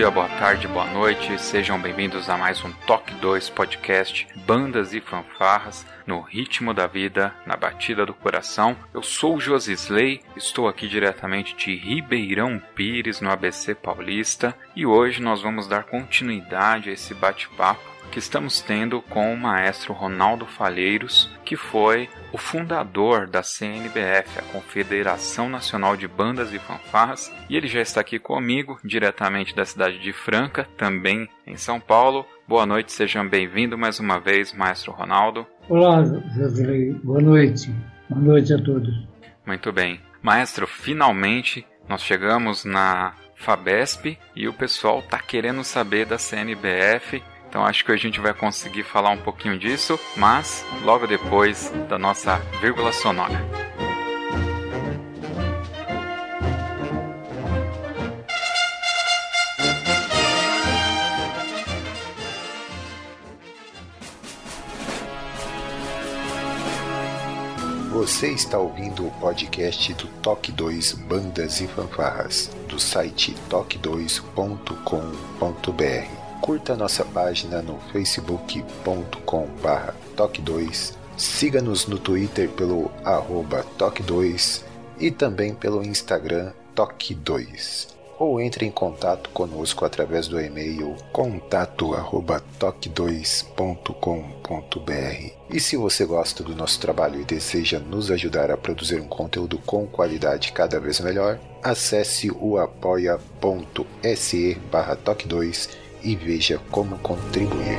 Dia, boa tarde, boa noite, sejam bem-vindos a mais um Toque 2 podcast Bandas e Fanfarras no ritmo da vida, na batida do coração. Eu sou o Josisley, estou aqui diretamente de Ribeirão Pires, no ABC Paulista, e hoje nós vamos dar continuidade a esse bate-papo que estamos tendo com o maestro Ronaldo Falheiros, que foi o fundador da CNBF, a Confederação Nacional de Bandas e Fanfarras, e ele já está aqui comigo, diretamente da cidade de Franca, também em São Paulo. Boa noite, sejam bem-vindos mais uma vez, maestro Ronaldo. Olá, Josilei. Boa noite. Boa noite a todos. Muito bem. Maestro, finalmente nós chegamos na FABESP e o pessoal está querendo saber da CNBF então acho que a gente vai conseguir falar um pouquinho disso, mas logo depois da nossa vírgula sonora. Você está ouvindo o podcast do Toque 2 Bandas e Fanfarras, do site toque2.com.br. Curta nossa página no facebook.com.br toque2, siga-nos no Twitter pelo arroba toque2 e também pelo Instagram toque2. Ou entre em contato conosco através do e-mail contato@toque2.com.br. E se você gosta do nosso trabalho e deseja nos ajudar a produzir um conteúdo com qualidade cada vez melhor, acesse o apoia.se/toque2 e veja como contribuir.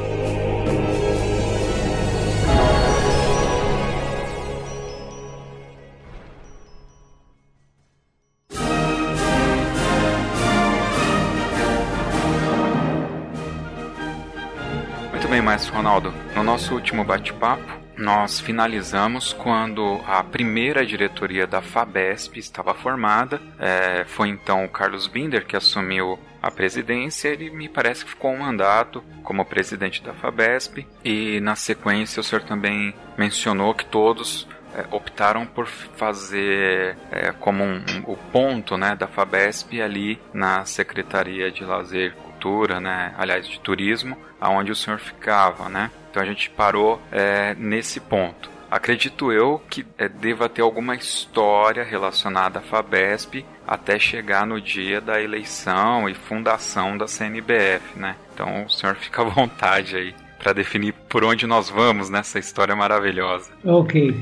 Muito bem, Maestro Ronaldo. No nosso último bate-papo, nós finalizamos quando a primeira diretoria da FABESP estava formada. É, foi então o Carlos Binder que assumiu a presidência. Ele me parece que ficou um mandato como presidente da FABESP. E na sequência o senhor também mencionou que todos é, optaram por fazer é, como um, um, o ponto né, da FABESP ali na Secretaria de Lazer Cultura, né, aliás, de Turismo, aonde o senhor ficava, né? Então a gente parou é, nesse ponto. Acredito eu que é, deva ter alguma história relacionada à FABESP até chegar no dia da eleição e fundação da CNBF, né? Então o senhor fica à vontade aí para definir por onde nós vamos nessa história maravilhosa. Ok.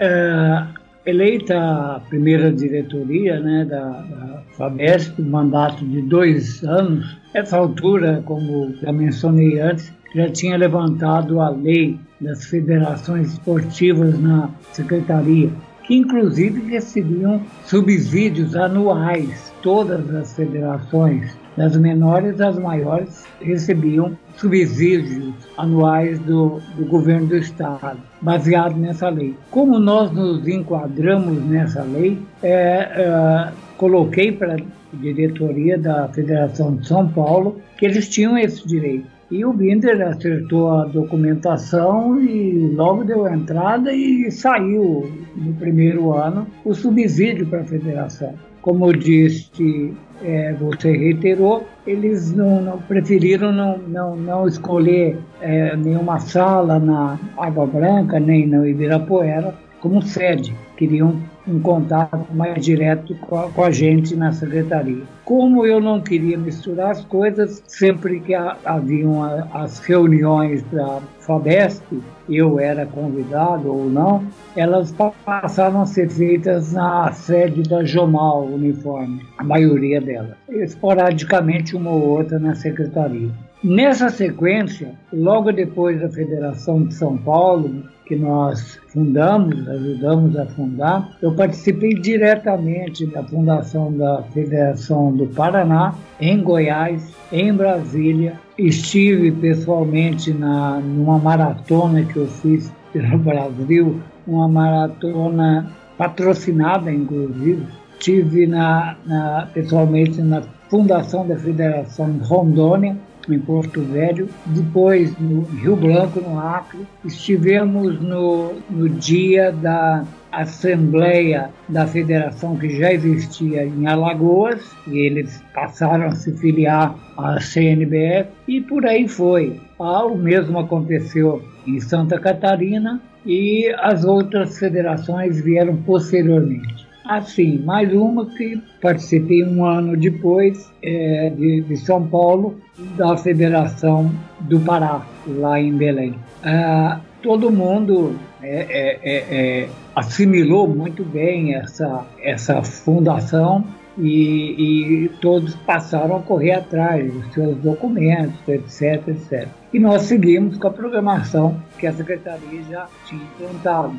É, eleita a primeira diretoria né, da, da FABESP, mandato de dois anos, essa altura, como já mencionei antes, já tinha levantado a lei das federações esportivas na secretaria, que inclusive recebiam subsídios anuais. Todas as federações, das menores às maiores, recebiam subsídios anuais do, do governo do estado, baseado nessa lei. Como nós nos enquadramos nessa lei, é, é, coloquei para a diretoria da Federação de São Paulo que eles tinham esse direito. E o Binder acertou a documentação e logo deu a entrada e saiu no primeiro ano o subsídio para a federação. Como disse, é, você reiterou, eles não, não preferiram não, não, não escolher é, nenhuma sala na Água Branca, nem no Ibirapuera como sede. Queriam um contato mais direto com a, com a, gente na secretaria. Como eu não queria misturar as coisas, sempre que haviam as reuniões da FABESP, eu era convidado ou não, elas passaram a ser feitas na sede da Jomal Uniforme, a maioria delas. Esporadicamente uma ou outra na secretaria. Nessa sequência, logo depois da Federação de São Paulo, que nós fundamos, ajudamos a fundar, eu participei diretamente da fundação da Federação do Paraná, em Goiás, em Brasília. Estive pessoalmente na, numa maratona que eu fiz pelo Brasil, uma maratona patrocinada, inclusive. Estive na, na, pessoalmente na fundação da Federação Rondônia, em Porto Velho, depois no Rio Branco, no Acre. Estivemos no, no dia da Assembleia da Federação que já existia em Alagoas, e eles passaram a se filiar à CNBF, e por aí foi. O mesmo aconteceu em Santa Catarina e as outras federações vieram posteriormente. Assim, mais uma que participei um ano depois é, de, de, São Paulo, da Federação do Pará, lá em Belém. Ah, todo mundo é, é, é, é assimilou muito bem essa, essa fundação e, e, todos passaram a correr atrás dos seus documentos, etc, etc. E nós seguimos com a programação que a Secretaria já tinha implantado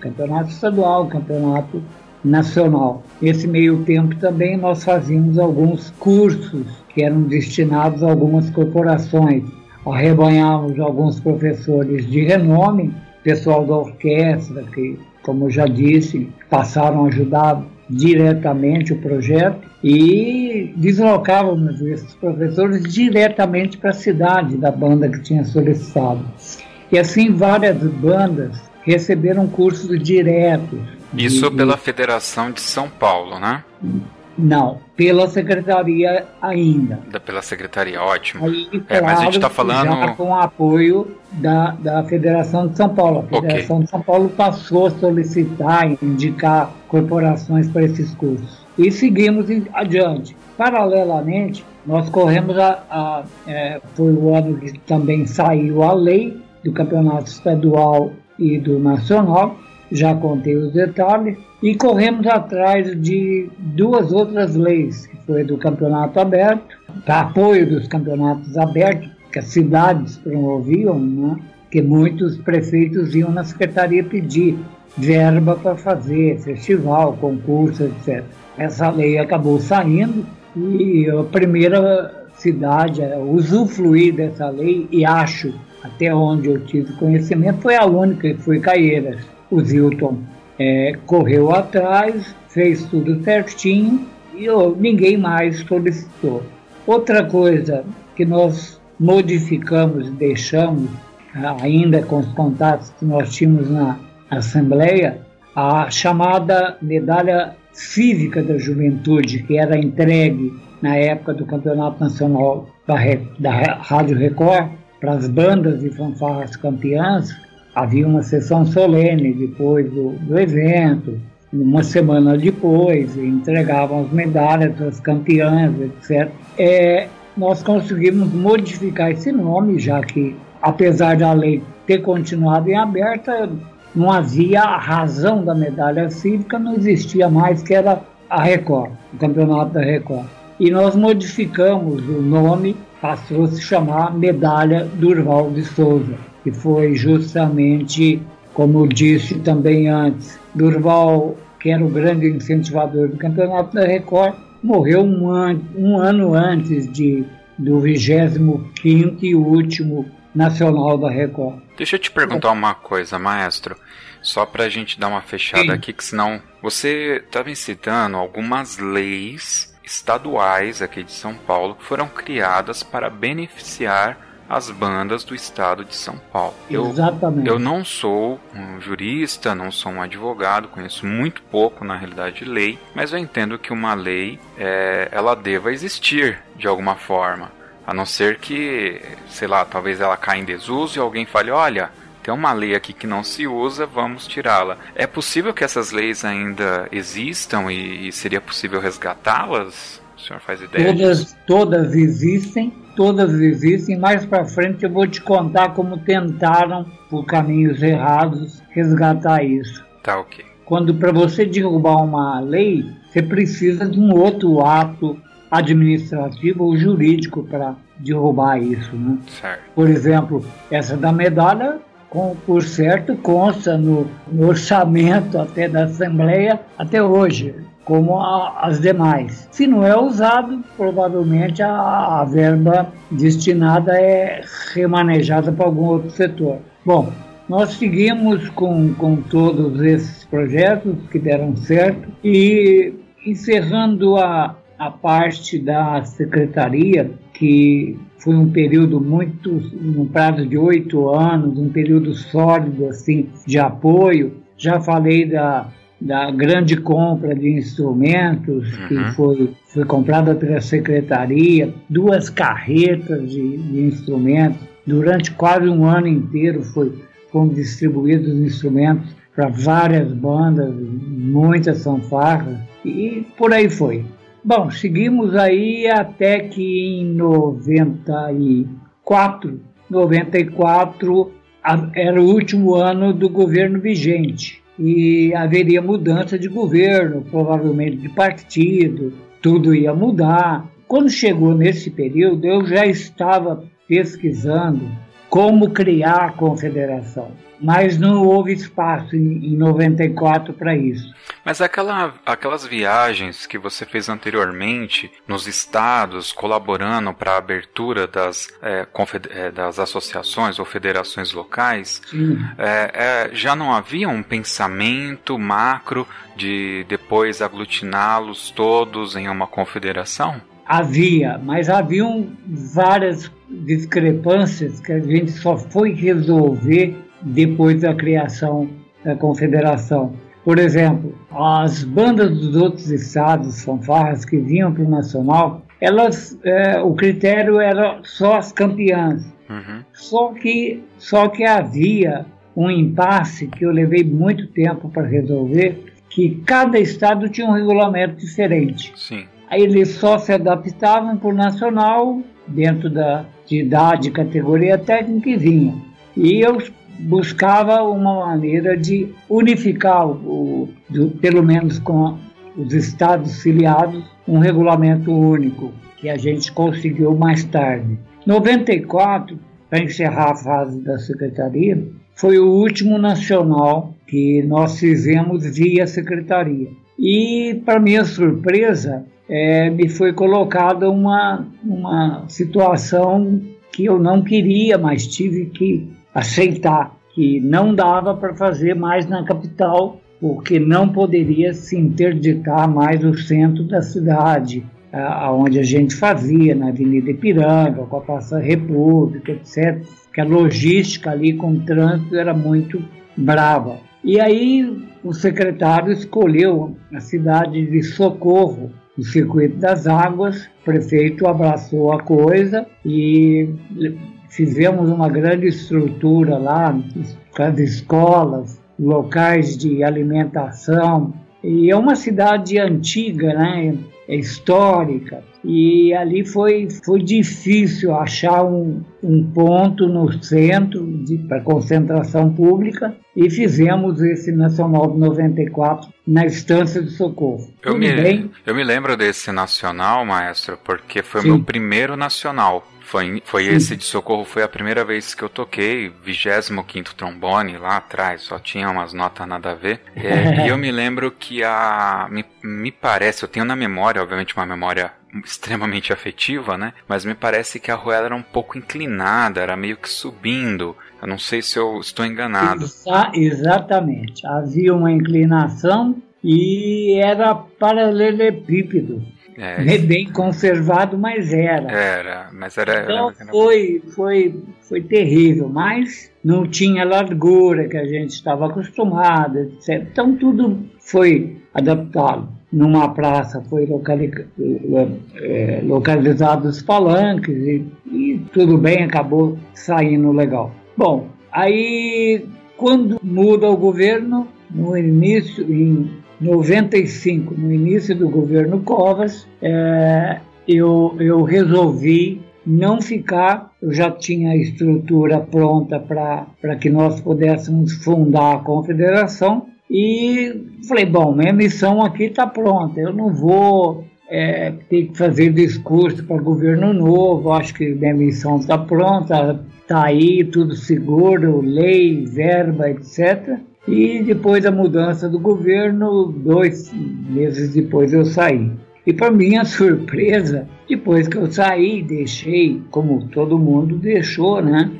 campeonato estadual, campeonato nacional. Nesse meio tempo também nós fazíamos alguns cursos que eram destinados a algumas corporações. Arrebanhávamos alguns professores de renome, pessoal da orquestra, que, como já disse, passaram a ajudar diretamente o projeto e deslocávamos esses professores diretamente para a cidade da banda que tinha solicitado. E assim várias bandas receberam cursos diretos. Isso pela Federação de São Paulo, né? Não, pela secretaria ainda. Da, pela secretaria, ótimo. Aí, claro, é, mas a gente está falando. Já com apoio da, da Federação de São Paulo. A Federação okay. de São Paulo passou a solicitar e indicar corporações para esses cursos. E seguimos adiante. Paralelamente, nós corremos a. a é, foi o ano que também saiu a lei do campeonato estadual e do Nacional, já contei os detalhes, e corremos atrás de duas outras leis, que foi do campeonato aberto, para apoio dos campeonatos abertos, que as cidades promoviam, né? que muitos prefeitos iam na secretaria pedir verba para fazer festival, concurso, etc. Essa lei acabou saindo e a primeira cidade a usufruir dessa lei, e acho até onde eu tive conhecimento, foi a única que foi Caieiras. O Zilton é, correu atrás, fez tudo certinho e eu, ninguém mais solicitou. Outra coisa que nós modificamos e deixamos, ainda com os contatos que nós tínhamos na Assembleia, a chamada medalha cívica da juventude, que era entregue na época do Campeonato Nacional da, da Rádio Record, para as bandas e fanfarras campeãs, havia uma sessão solene depois do, do evento, uma semana depois, entregavam as medalhas as campeãs, etc. É, nós conseguimos modificar esse nome, já que, apesar da lei ter continuado em aberta, não havia a razão da medalha cívica, não existia mais, que era a Record, o campeonato da Record. E nós modificamos o nome passou a se chamar Medalha Durval de Souza, que foi justamente, como eu disse também antes, Durval, que era o grande incentivador do Campeonato da Record, morreu um, an um ano antes de, do 25 e último Nacional da Record. Deixa eu te perguntar uma coisa, maestro, só para a gente dar uma fechada Sim. aqui, que senão você estava citando algumas leis estaduais aqui de São Paulo foram criadas para beneficiar as bandas do estado de São Paulo. Eu, Exatamente. Eu não sou um jurista, não sou um advogado, conheço muito pouco na realidade de lei, mas eu entendo que uma lei é, ela deva existir de alguma forma, a não ser que, sei lá, talvez ela caia em desuso e alguém fale, olha, tem uma lei aqui que não se usa, vamos tirá-la. É possível que essas leis ainda existam e, e seria possível resgatá-las? O senhor faz ideia? Todas, disso? todas existem, todas existem. Mais para frente eu vou te contar como tentaram, por caminhos errados, resgatar isso. Tá ok. Quando para você derrubar uma lei, você precisa de um outro ato administrativo ou jurídico para derrubar isso. Né? Certo. Por exemplo, essa da medalha, com, por certo, consta no, no orçamento até da Assembleia até hoje, como a, as demais. Se não é usado, provavelmente a, a verba destinada é remanejada para algum outro setor. Bom, nós seguimos com, com todos esses projetos que deram certo e encerrando a, a parte da secretaria, que foi um período muito, um prazo de oito anos, um período sólido assim de apoio. Já falei da, da grande compra de instrumentos que Uhum. foi, foi comprada pela secretaria, duas carretas de, de instrumentos. Durante quase um ano inteiro foi, foram distribuídos instrumentos para várias bandas, muitas fanfarras e por aí foi. Bom, seguimos aí até que em 94, 94 a- era o último ano do governo vigente e haveria mudança de governo, provavelmente de partido, tudo ia mudar. Quando chegou nesse período, eu já estava pesquisando como criar a confederação, mas não houve espaço em, em 94 para isso. Mas aquela, aquelas viagens que você fez anteriormente nos estados, colaborando para a abertura das, é, é, das associações ou federações locais, é, é, já não havia um pensamento macro de depois aglutiná-los todos em uma confederação? Havia, mas haviam várias discrepâncias que a gente só foi resolver depois da criação da confederação. Por exemplo, as bandas dos outros estados, fanfarras que vinham para o nacional, elas, é, o critério era só as campeãs. Uhum. Só que, só que havia um impasse que eu levei muito tempo para resolver, que cada estado tinha um regulamento diferente. Sim. Eles só se adaptavam para o nacional, dentro da de idade, categoria técnica e vinha. E eu buscava uma maneira de unificar, o, do- pelo menos com os estados filiados, um regulamento único, que a gente conseguiu mais tarde. 94, para encerrar a fase da secretaria, foi o último nacional que nós fizemos via secretaria. E, para minha surpresa, eh, me foi colocada uma, uma situação que eu não queria, mas tive que aceitar, que não dava para fazer mais na capital, porque não poderia se interditar mais o centro da cidade, aonde a gente fazia, na Avenida Ipiranga, com a Praça República, etc. Que a logística ali com o trânsito era muito brava. E aí o secretário escolheu a cidade de Socorro, no circuito das águas. O prefeito abraçou a coisa e fizemos uma grande estrutura lá, as escolas, locais de alimentação. E é uma cidade antiga, né? É histórica. E ali foi, foi difícil achar um, um ponto no centro para concentração pública e fizemos esse Nacional de 94 na Estância de Socorro. Eu Tudo me, bem? eu me lembro desse nacional, maestro, porque foi o Sim. meu primeiro nacional. Foi, foi esse de Socorro, foi a primeira vez que eu toquei, 25 trombone lá atrás, só tinha umas notas nada a ver. É, e eu me lembro que a. Me, me parece, eu tenho na memória, obviamente uma memória extremamente afetiva, né? Mas me parece que a rua era um pouco inclinada, era meio que subindo. Eu não sei se eu estou enganado. Exa- exatamente. Havia uma inclinação e era paralelepípedo. É, É bem conservado, mas era. era, mas era. Então era- foi, foi, foi terrível, mas não tinha largura que a gente estava acostumado, etc. Então tudo foi adaptado. Numa praça foi locali eh, localizado os palanques e, e tudo bem, acabou saindo legal. Bom, aí quando muda o governo, no início, em 95, no início do governo Covas, eh, eu, eu resolvi não ficar, eu já tinha a estrutura pronta para que nós pudéssemos fundar a confederação e falei, bom, minha missão aqui está pronta, eu não vou é, tem que fazer discurso para governo novo, acho que a demissão está pronta, está aí, tudo seguro, lei, verba, etc. E depois da mudança do governo, dois meses depois eu saí. E para minha surpresa, depois que eu saí, deixei, como todo mundo deixou, né?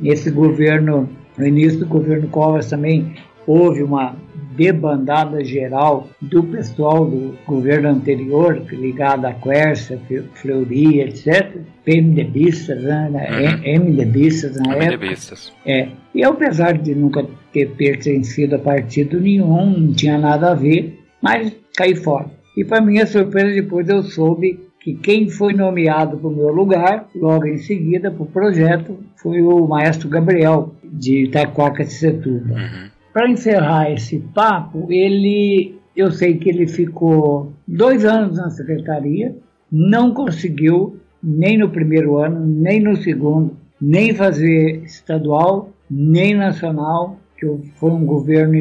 Nesse governo, no início do governo Covas também houve uma debandada geral do pessoal do governo anterior, ligado à Quercia, Fleury, etc., PMDBistas, né? Uhum. MDBistas na MDBistas. época. É. E apesar de nunca ter pertencido a partido nenhum, não tinha nada a ver, mas caí fora. E para minha surpresa, depois eu soube que quem foi nomeado para o meu lugar, logo em seguida, para o projeto, foi o maestro Gabriel, de Itaquaquecetuba. Uhum. Para encerrar esse papo, ele, eu sei que ele ficou dois anos na secretaria, não conseguiu, nem no primeiro ano, nem no segundo, nem fazer estadual, nem nacional, que foi um governo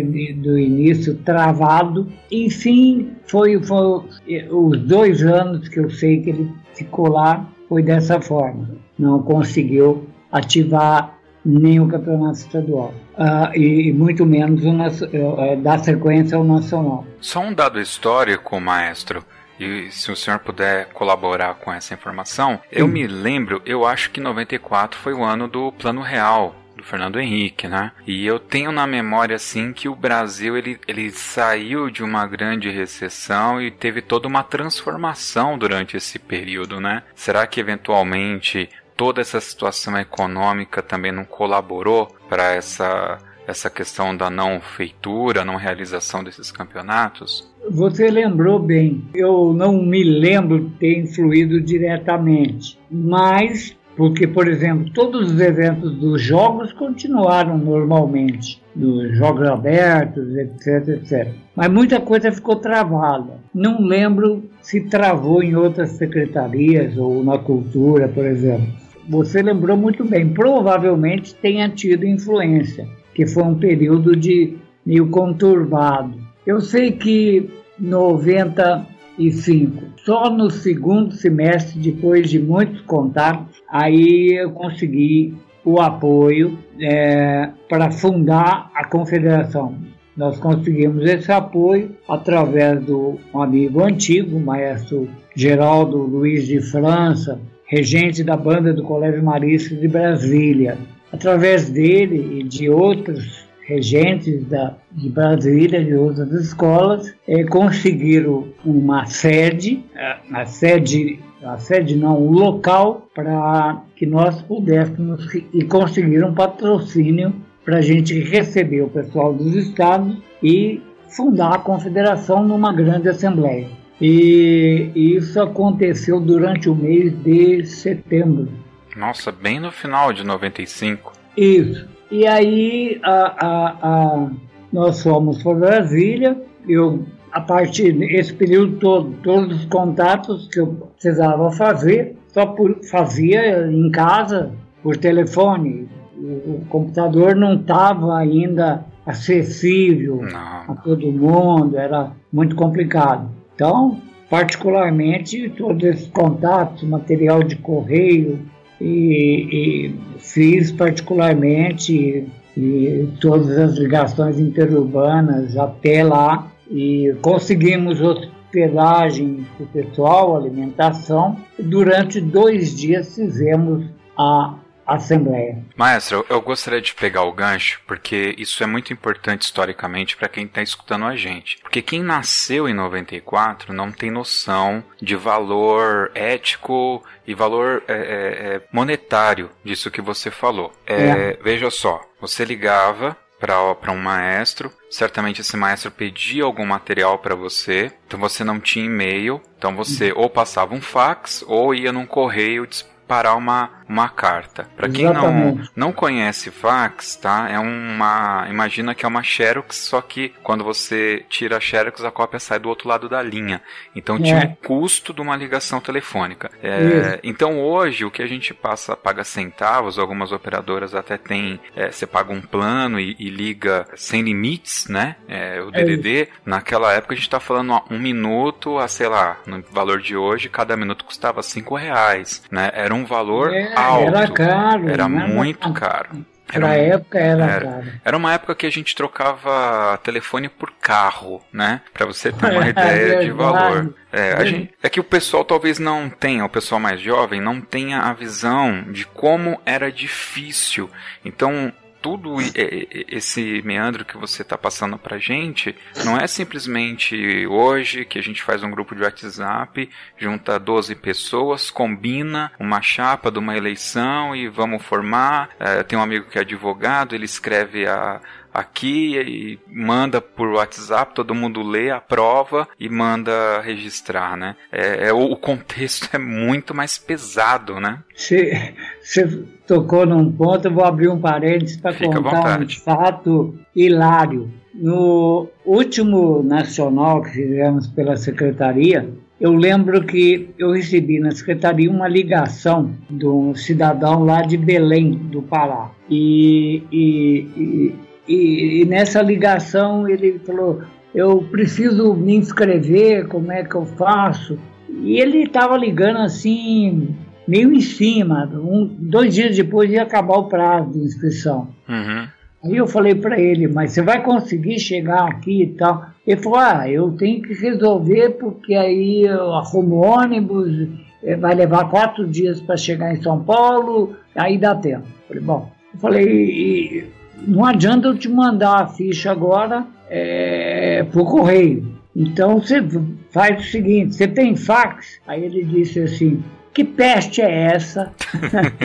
do início travado. Enfim, foi, foi os dois anos que eu sei que ele ficou lá, foi dessa forma. Não conseguiu ativar nem o campeonato estadual. Uh, e, muito menos o, uh, dar sequência ao nacional. Só um dado histórico, maestro. E se o senhor puder colaborar com essa informação, Sim. eu me lembro, eu acho que 94 foi o ano do Plano Real, do Fernando Henrique, né? E eu tenho na memória assim que o Brasil ele, ele saiu de uma grande recessão e teve toda uma transformação durante esse período, né? Será que eventualmente toda essa situação econômica também não colaborou para essa essa questão da não feitura, não realização desses campeonatos? Você lembrou bem. Eu não me lembro de ter influído diretamente, mas porque, por exemplo, todos os eventos dos jogos continuaram normalmente, dos jogos abertos, etc, etc. Mas muita coisa ficou travada. Não lembro se travou em outras secretarias ou na cultura, por exemplo você lembrou muito bem, provavelmente tenha tido influência, que foi um período de meio conturbado. Eu sei que 95, só no segundo semestre, depois de muitos contatos, aí eu consegui o apoio é, para fundar a confederação. Nós conseguimos esse apoio através do amigo antigo, o maestro Geraldo Luiz de França, regente da banda do Colégio Marista de Brasília. Através dele e de outros regentes da, de Brasília, de outras escolas, eh, conseguiram uma sede, a, a sede, a sede não, um local para que nós pudéssemos e conseguiram um patrocínio para a gente receber o pessoal dos estados e fundar a confederação numa grande assembleia. E isso aconteceu durante o mês de setembro. Nossa, bem no final de 95. Isso. E aí a, a, a, nós fomos para Brasília. Eu, a partir desse período todo, todos os contatos que eu precisava fazer, só por, fazia em casa, por telefone. O, o computador não estava ainda acessível não. a todo mundo, era muito complicado. Então, particularmente, todos esses contatos, material de correio, e, e fiz particularmente e todas as ligações interurbanas até lá e conseguimos hospedagem para o pessoal, alimentação. Durante dois dias fizemos a Assembleia. Maestro, eu gostaria de pegar o gancho, porque isso é muito importante historicamente para quem está escutando a gente. Porque quem nasceu em 94 não tem noção de valor ético e valor é, é, é, monetário disso que você falou. É, é. Veja só, você ligava para um maestro. Certamente esse maestro pedia algum material para você, então você não tinha e-mail, então você ou passava um fax ou ia num correio parar uma, uma carta. Para quem não, não conhece fax, tá? É uma. Imagina que é uma Xerox, só que quando você tira a Xerox, a cópia sai do outro lado da linha. Então é. tinha o custo de uma ligação telefônica. É, então hoje o que a gente passa, paga centavos, algumas operadoras até tem. É, você paga um plano e, e liga sem limites, né? É, o DDD. É Naquela época a gente tá falando ó, um minuto a, sei lá, no valor de hoje, cada minuto custava cinco reais, né? Era um valor é, alto. Era caro. Era muito caro. Era, época era, era caro. Era uma época que a gente trocava telefone por carro, né? Para você ter uma é, ideia é de valor. É, gente, é que o pessoal talvez não tenha, o pessoal mais jovem não tenha a visão de como era difícil. Então, tudo esse meandro que você está passando para gente não é simplesmente hoje que a gente faz um grupo de WhatsApp, junta 12 pessoas, combina uma chapa de uma eleição e vamos formar. É, tem um amigo que é advogado, ele escreve a, aqui e manda por WhatsApp, todo mundo lê, aprova e manda registrar, né? É, é o contexto é muito mais pesado, né? Você, tocou num ponto, eu vou abrir um parênteses para contar um fato hilário. No último nacional que fizemos pela secretaria, eu lembro que eu recebi na secretaria uma ligação de um cidadão lá de Belém, do Pará. E, e, e e, e nessa ligação ele falou: eu preciso me inscrever, como é que eu faço? E ele estava ligando assim, meio em cima. Um, dois dias depois ia acabar o prazo de inscrição. Uhum. Aí eu falei para ele, mas você vai conseguir chegar aqui e tal? Ele falou, ah, eu tenho que resolver porque aí eu arrumo ônibus, eh, vai levar quatro dias para chegar em São Paulo, aí dá tempo. Eu falei, bom, eu falei, não adianta eu te mandar a ficha agora é, por correio. Então você faz o seguinte: você tem fax? Aí ele disse assim: que peste é essa?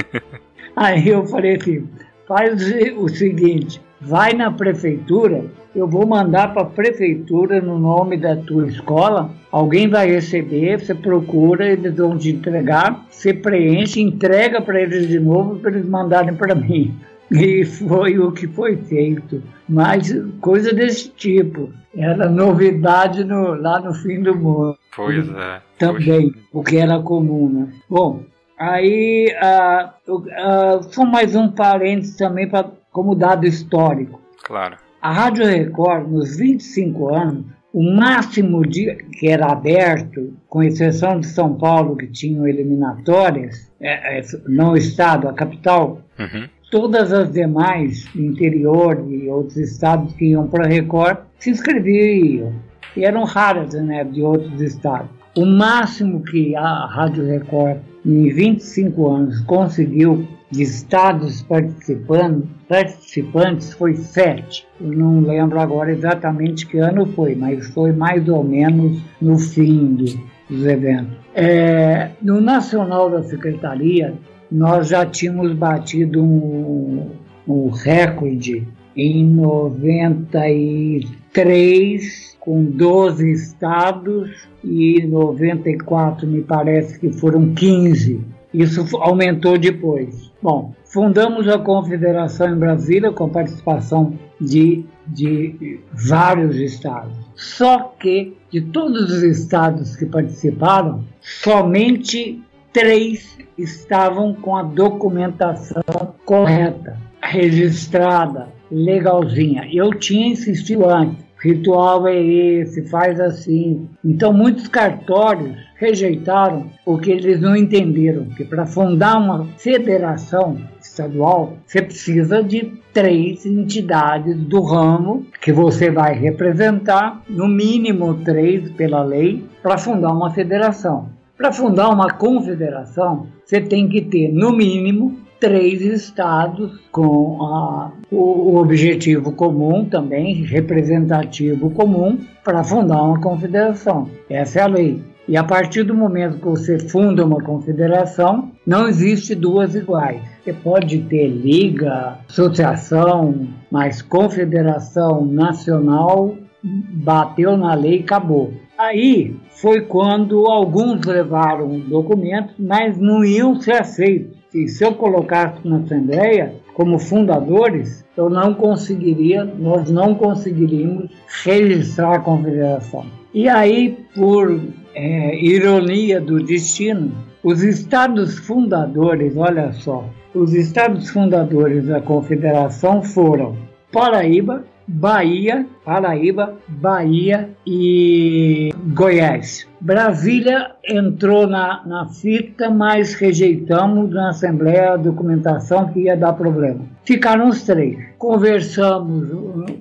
Aí eu falei assim: faz o seguinte, vai na prefeitura, eu vou mandar para a prefeitura no nome da tua escola, alguém vai receber, você procura, eles vão te entregar, você preenche, entrega para eles de novo para eles mandarem para mim. E foi o que foi feito. Mas coisa desse tipo. Era novidade no, lá no fim do mundo. Pois é. Também, Poxa. o que era comum, né? Bom, aí ah, ah, só mais um parênteses também pra, como dado histórico. Claro. A Rádio Record, nos 25 anos, o máximo de, que era aberto, com exceção de São Paulo, que tinham eliminatórias, é, é, não o estado, a capital, uhum todas as demais, interior e outros estados que iam para a Record, se inscreviam. E eram raras, né, de outros estados. O máximo que a Rádio Record, em 25 anos, conseguiu de estados participando, participantes foi sete. Eu não lembro agora exatamente que ano foi, mas foi mais ou menos no fim do, dos eventos. É, no Nacional da Secretaria, nós já tínhamos batido um, um recorde em 93 com 12 estados e 94 me parece que foram 15. Isso aumentou depois. Bom, fundamos a confederação em Brasília com participação de, de vários estados. Só que de todos os estados que participaram, somente três estavam com a documentação correta, registrada, legalzinha. Eu tinha insistido antes. Ritual é esse, faz assim. Então, muitos cartórios rejeitaram porque eles não entenderam que para fundar uma federação estadual, você precisa de três entidades do ramo que você vai representar, no mínimo três pela lei, para fundar uma federação. Para fundar uma confederação, você tem que ter, no mínimo, três estados com a, o, objetivo comum também, representativo comum, para fundar uma confederação. Essa é a lei. E a partir do momento que você funda uma confederação, não existe duas iguais. Você pode ter liga, associação, mas confederação nacional bateu na lei e acabou. Aí foi quando alguns levaram documentos, mas não iam ser aceitos. que se eu colocasse na Assembleia como fundadores, eu não conseguiria, nós não conseguiríamos registrar a confederação. E aí, por é, ironia do destino, os estados fundadores, olha só, os estados fundadores da confederação foram Paraíba, Bahia, Paraíba, Bahia e Goiás. Brasília entrou na, na fita, mas rejeitamos na Assembleia a documentação que ia dar problema. Ficaram os três. Conversamos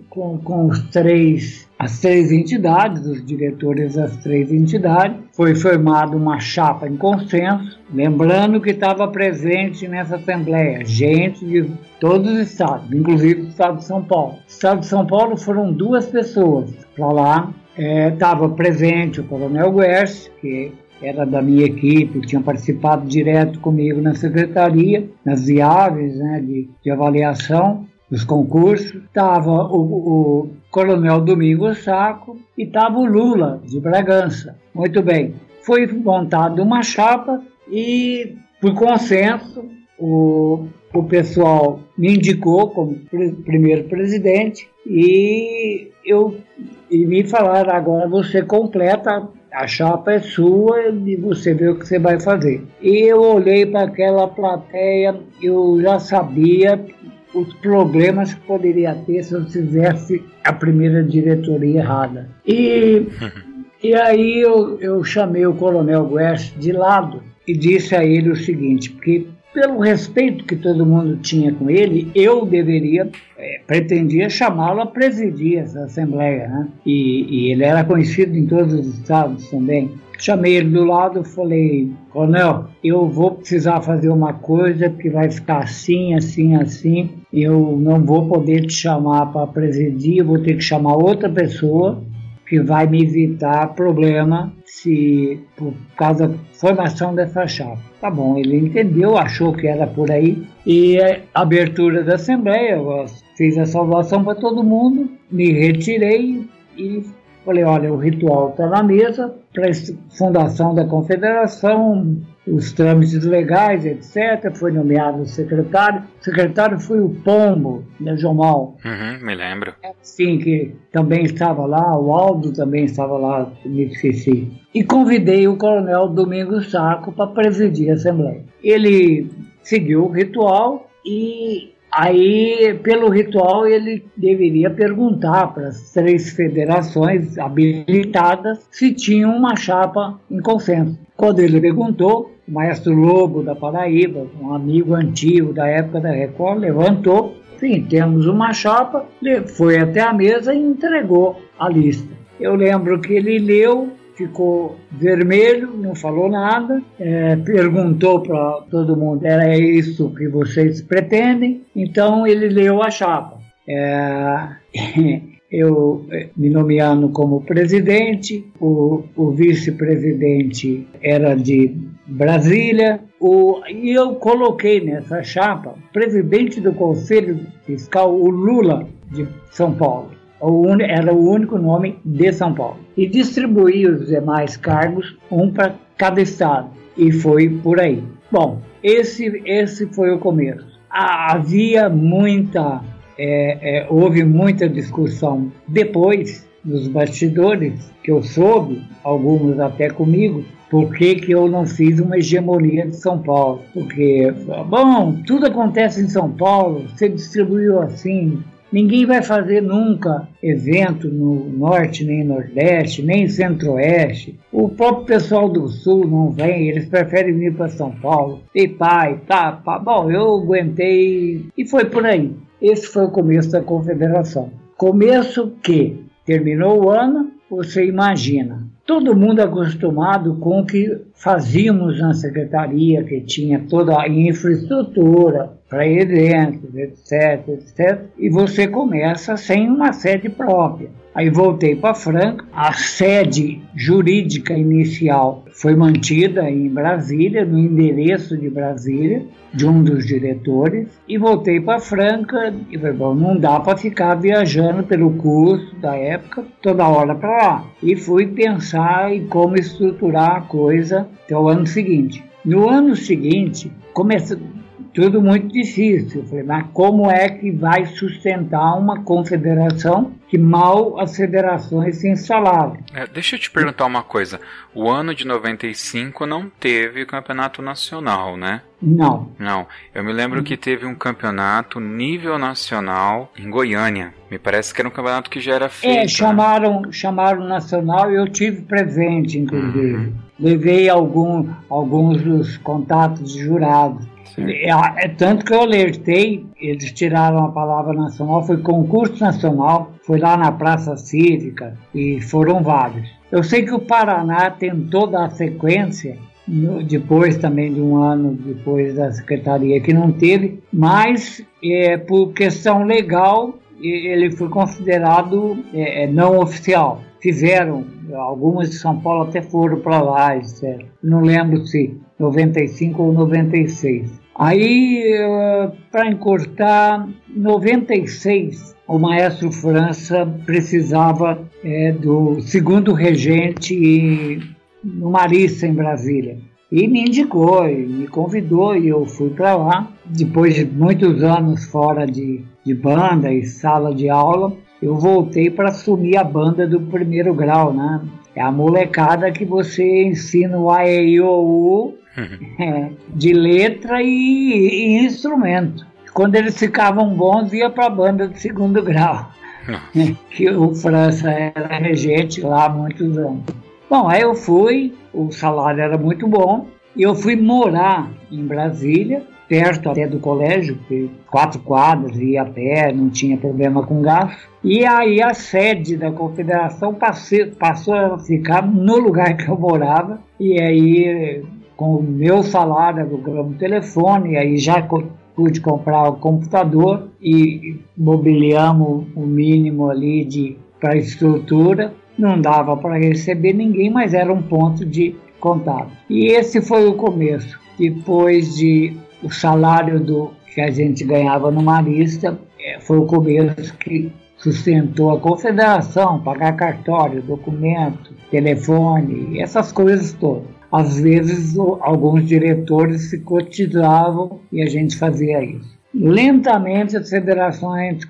com, com os três as três entidades, os diretores das três entidades. Foi formada uma chapa em consenso, lembrando que estava presente nessa Assembleia gente de todos os estados, inclusive o estado de São Paulo. No estado de São Paulo foram duas pessoas para lá. Estava é, presente o Coronel Guerce, que era da minha equipe, tinha participado direto comigo na secretaria, nas viagens né, de, de avaliação dos concursos, estava o, o, Coronel Domingos Saco e estava o Lula, de Bragança. Muito bem. Foi montada uma chapa e, por consenso, o, o pessoal me indicou como primeiro presidente e eu e me falaram agora você completa a chapa é sua e você vê o que você vai fazer. E eu olhei para aquela plateia, eu já sabia os problemas que poderia ter se eu fizesse a primeira diretoria errada. E, e aí eu, eu chamei o Coronel Guest de lado e disse a ele o seguinte, porque pelo respeito que todo mundo tinha com ele, eu deveria, é, pretendia chamá-lo a presidir essa Assembleia. Né? E, e, ele era conhecido em todos os estados também. Chamei ele do lado falei, Coronel, eu vou precisar fazer uma coisa que vai ficar assim, assim, assim. Eu não vou poder te chamar para presidir, vou ter que chamar outra pessoa que vai me evitar problema se por causa da formação dessa chapa. Tá bom, ele entendeu, achou que era por aí. E a abertura da Assembleia, eu fiz a salvação para todo mundo, me retirei e Falei, olha, o ritual está na mesa para a fundação da confederação, os trâmites legais, etc. Foi nomeado secretário. O secretário foi o Pombo, né, Jomal. Uhum, me lembro. Sim, que também estava lá, o Aldo também estava lá, me esqueci. E convidei o coronel Domingos Saco para presidir a Assembleia. Ele seguiu o ritual e Aí, pelo ritual, ele deveria perguntar para as três federações habilitadas se tinham uma chapa em consenso. Quando ele perguntou, o maestro Lobo da Paraíba, um amigo antigo da época da Record, levantou, sim, temos uma chapa, foi até a mesa e entregou a lista. Eu lembro que ele leu ficou vermelho, não falou nada, é, perguntou para todo mundo: era isso que vocês pretendem? Então ele leu a chapa. É, eu é, me nomeando como presidente, o, o vice-presidente era de Brasília, o, e eu coloquei nessa chapa presidente do Conselho Fiscal, o Lula, de São Paulo era o único nome de São Paulo. E distribuí os demais cargos, um para cada estado. E foi por aí. Bom, esse, esse foi o começo. Havia muita, é, é, houve muita discussão depois, nos bastidores, que eu soube, alguns até comigo, por que, que eu não fiz uma hegemonia de São Paulo? Porque, bom, tudo acontece em São Paulo, você distribuiu assim, Ninguém vai fazer nunca evento no norte, nem nordeste, nem centro-oeste. O próprio pessoal do sul não vem, eles preferem vir para São Paulo. E pai, pá. Bom, eu aguentei e foi por aí. Esse foi o começo da confederação. Começo que terminou o ano, você imagina, todo mundo acostumado com o que fazíamos na secretaria, que tinha toda a infraestrutura para eventos, etc, etc, e você começa sem uma sede própria. Aí voltei para Franca, a sede jurídica inicial foi mantida em Brasília, no endereço de Brasília, de um dos diretores, e voltei para Franca e falei, bom, não dá para ficar viajando pelo curso da época toda hora para lá. E fui pensar em como estruturar a coisa até o ano seguinte. No ano seguinte, comece... tudo muito difícil. Eu falei, mas como é que vai sustentar uma confederação que mal as federações se instalaram? É, deixa eu te perguntar uma coisa. O ano de 95 não teve campeonato nacional, né? Não. Não. Eu me lembro que teve um campeonato nível nacional em Goiânia. Me parece que era um campeonato que já era feito. É, né? chamaram, chamaram nacional e eu tive presente, inclusive. Uhum. Levei algum, alguns dos contatos de jurados. É, é, tanto que eu alertei, eles tiraram a palavra nacional, foi concurso nacional, foi lá na Praça Cívica e foram vários. Eu sei que o Paraná tentou dar sequência, depois também de um ano depois da secretaria que não teve, mas é, por questão legal ele foi considerado é, não oficial. Fizeram, algumas de São Paulo até foram para lá, etc. Não lembro se 95 ou 96. Aí, para encurtar, 96, o maestro França precisava é, do segundo regente no Marista, em Brasília. E me indicou, e me convidou, e eu fui para lá. Depois de muitos anos fora de, de banda e sala de aula, eu voltei para assumir a banda do primeiro grau, né? É a molecada que você ensina o A, É, de letra e, e, instrumento. Quando eles ficavam bons, ia para a banda de segundo grau, que o França era regente lá há muitos anos. Bom, aí eu fui, o salário era muito bom, e eu fui morar em Brasília, perto até do colégio, quatro quadras, ia a pé, não tinha problema com gasto. E aí a sede da confederação passou a ficar no lugar que eu morava, e aí com o meu salário, alugamos telefone, aí já pude comprar o computador e mobiliamos o mínimo ali de para estrutura. Não dava para receber ninguém, mas era um ponto de contato. E esse foi o começo. Depois de o salário do que a gente ganhava no Marista, é, foi o começo que sustentou a confederação, pagar cartório, documento, telefone, essas coisas todas. Às vezes, alguns diretores se cotizavam e a gente fazia isso. Lentamente, as federações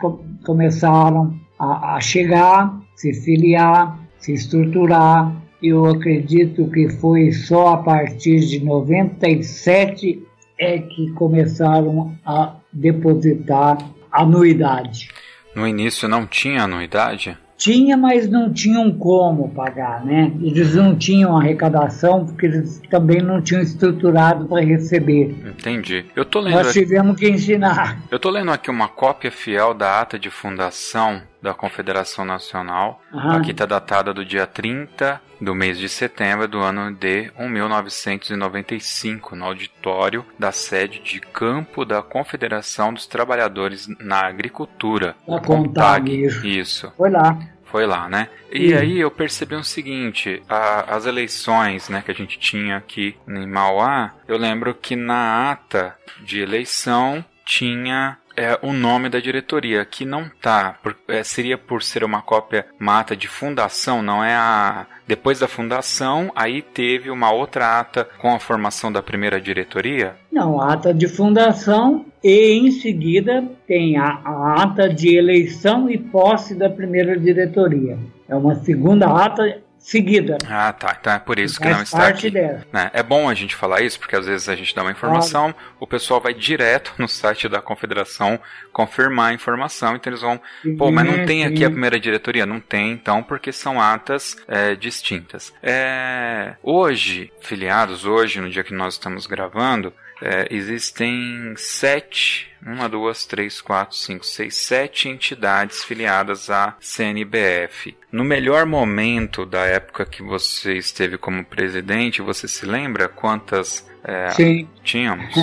começaram a, a chegar, se filiar, se estruturar. Eu acredito que foi só a partir de 97 é que começaram a depositar anuidade. No início não tinha anuidade? Tinha, mas não tinham como pagar, né? Eles não tinham arrecadação porque eles também não tinham estruturado para receber. Entendi. Eu tô lendo Nós tivemos que ensinar. Eu tô lendo aqui uma cópia fiel da ata de fundação da Confederação Nacional. Uhum. Aqui está datada do dia 30 do mês de setembro do ano de 1995, no auditório da sede de campo da Confederação dos Trabalhadores na Agricultura. Da CONTAG. Isso. Foi lá. Foi lá, né? E aí eu percebi o seguinte, a, as eleições, né, que a gente tinha aqui em Mauá, eu lembro que na ata de eleição tinha é o nome da diretoria, que não tá. Por, é, seria por ser uma cópia mata de fundação, não é a. Depois da fundação, aí teve uma outra ata com a formação da primeira diretoria? Não, ata de fundação e em seguida tem a, a ata de eleição e posse da primeira diretoria. É uma segunda ata seguida. Ah, tá. Então é por isso que não está aqui. Dela. Né? É bom a gente falar isso, porque às vezes a gente dá uma informação, o pessoal vai direto no site da confederação confirmar a informação, então eles vão, sim, pô, mas não tem sim. aqui a primeira diretoria? Não tem, então, porque são atas é, distintas. É, hoje, filiados, hoje, no dia que nós estamos gravando, é, existem sete, uma, duas, três, quatro, cinco, seis, sete entidades filiadas à CNBF. No melhor momento da época que você esteve como presidente, você se lembra quantas é, Sim. tínhamos?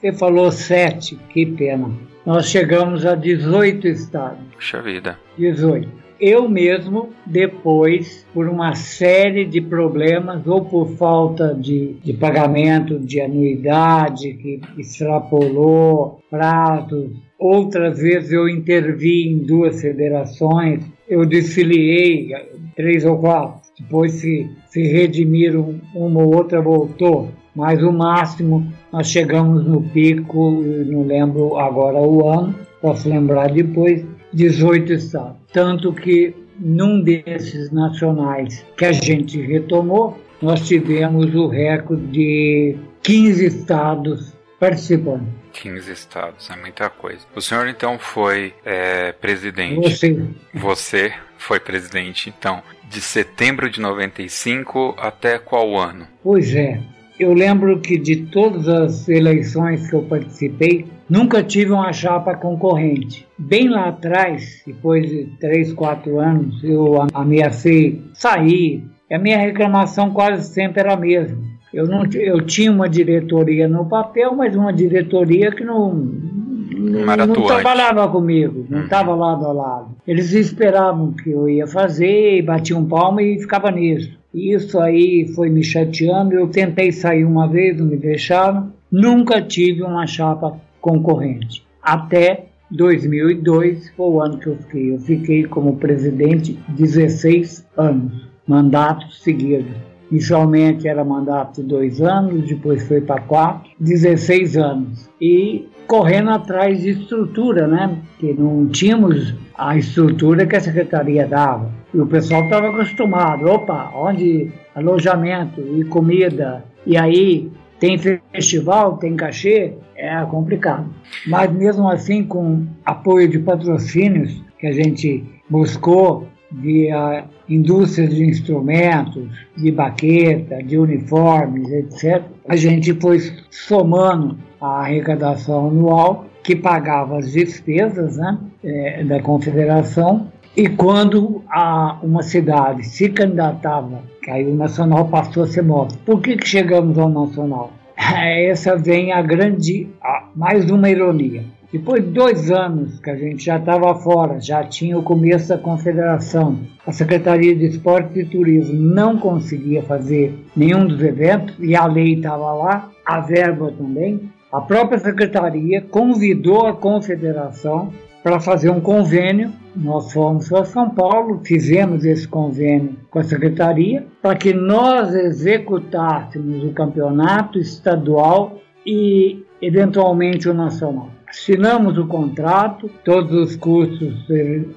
Você falou sete, que pena. Nós chegamos a 18 estados. Puxa vida. 18 eu mesmo, depois, por uma série de problemas, ou por falta de, de pagamento de anuidade, que extrapolou prazos, outras vezes eu intervi em duas federações, eu desfiliei três ou quatro, depois se, se redimiram, uma ou outra voltou. mas o máximo nós chegamos no pico, não lembro agora o ano, posso lembrar depois, 18 estados. Tanto que num desses nacionais que a gente retomou, nós tivemos o recorde de 15 estados participando. 15 estados, é muita coisa. O senhor então foi é, presidente. Você. Você foi presidente, então, de setembro de 95 até qual ano? Pois é. Eu lembro que de todas as eleições que eu participei, nunca tive uma chapa concorrente. Bem lá atrás, depois de três, quatro anos, eu ameacei sair. E a minha reclamação quase sempre era a mesma. Eu, não, eu tinha uma diretoria no papel, mas uma diretoria que não, não, não trabalhava comigo, não estava uhum. lado a lado. Eles esperavam que eu ia fazer, batiam palma e ficava nisso. Isso aí foi me chateando. Eu tentei sair uma vez, não me deixaram. Nunca tive uma chapa concorrente. Até 2002 foi o ano que eu fiquei. Eu fiquei como presidente 16 anos, mandatos seguidos. Inicialmente era mandato de dois anos, depois foi para quatro, 16 anos. E correndo atrás de estrutura, né? Que não tínhamos a estrutura que a secretaria dava. E o pessoal estava acostumado, opa, onde alojamento e comida, e aí tem festival, tem cachê, é complicado. Mas mesmo assim, com apoio de patrocínios que a gente buscou de uh, indústrias de instrumentos, de baqueta, de uniformes, etc., a gente foi somando a arrecadação anual que pagava as despesas né, é, da confederação e quando a, uma cidade se candidatava, que aí o nacional passou a ser moto. Por que, que chegamos ao nacional? Essa vem a grande, a, mais uma ironia. Depois de dois anos que a gente já estava fora, já tinha o começo da confederação, a Secretaria de Esporte e Turismo não conseguia fazer nenhum dos eventos e a lei estava lá, a verba também. A própria secretaria convidou a confederação para fazer um convênio. Nós fomos para São Paulo, fizemos esse convênio com a secretaria para que nós executássemos o campeonato estadual e eventualmente o nacional. Assinamos o contrato, todos os custos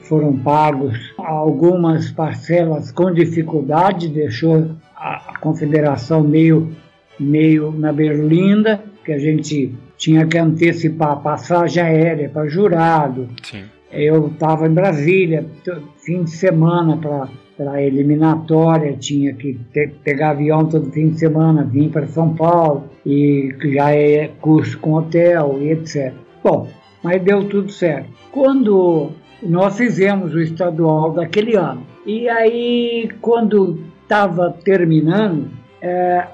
foram pagos, algumas parcelas com dificuldade, deixou a confederação meio, meio na berlinda, que a gente tinha que antecipar a passagem aérea para jurado. Sim. Eu estava em Brasília, fim de semana para a eliminatória, tinha que ter, pegar avião todo fim de semana, vim para São Paulo, e já é curso com hotel e etc. Bom, mas deu tudo certo. Quando nós fizemos o estadual daquele ano, e aí quando estava terminando, é,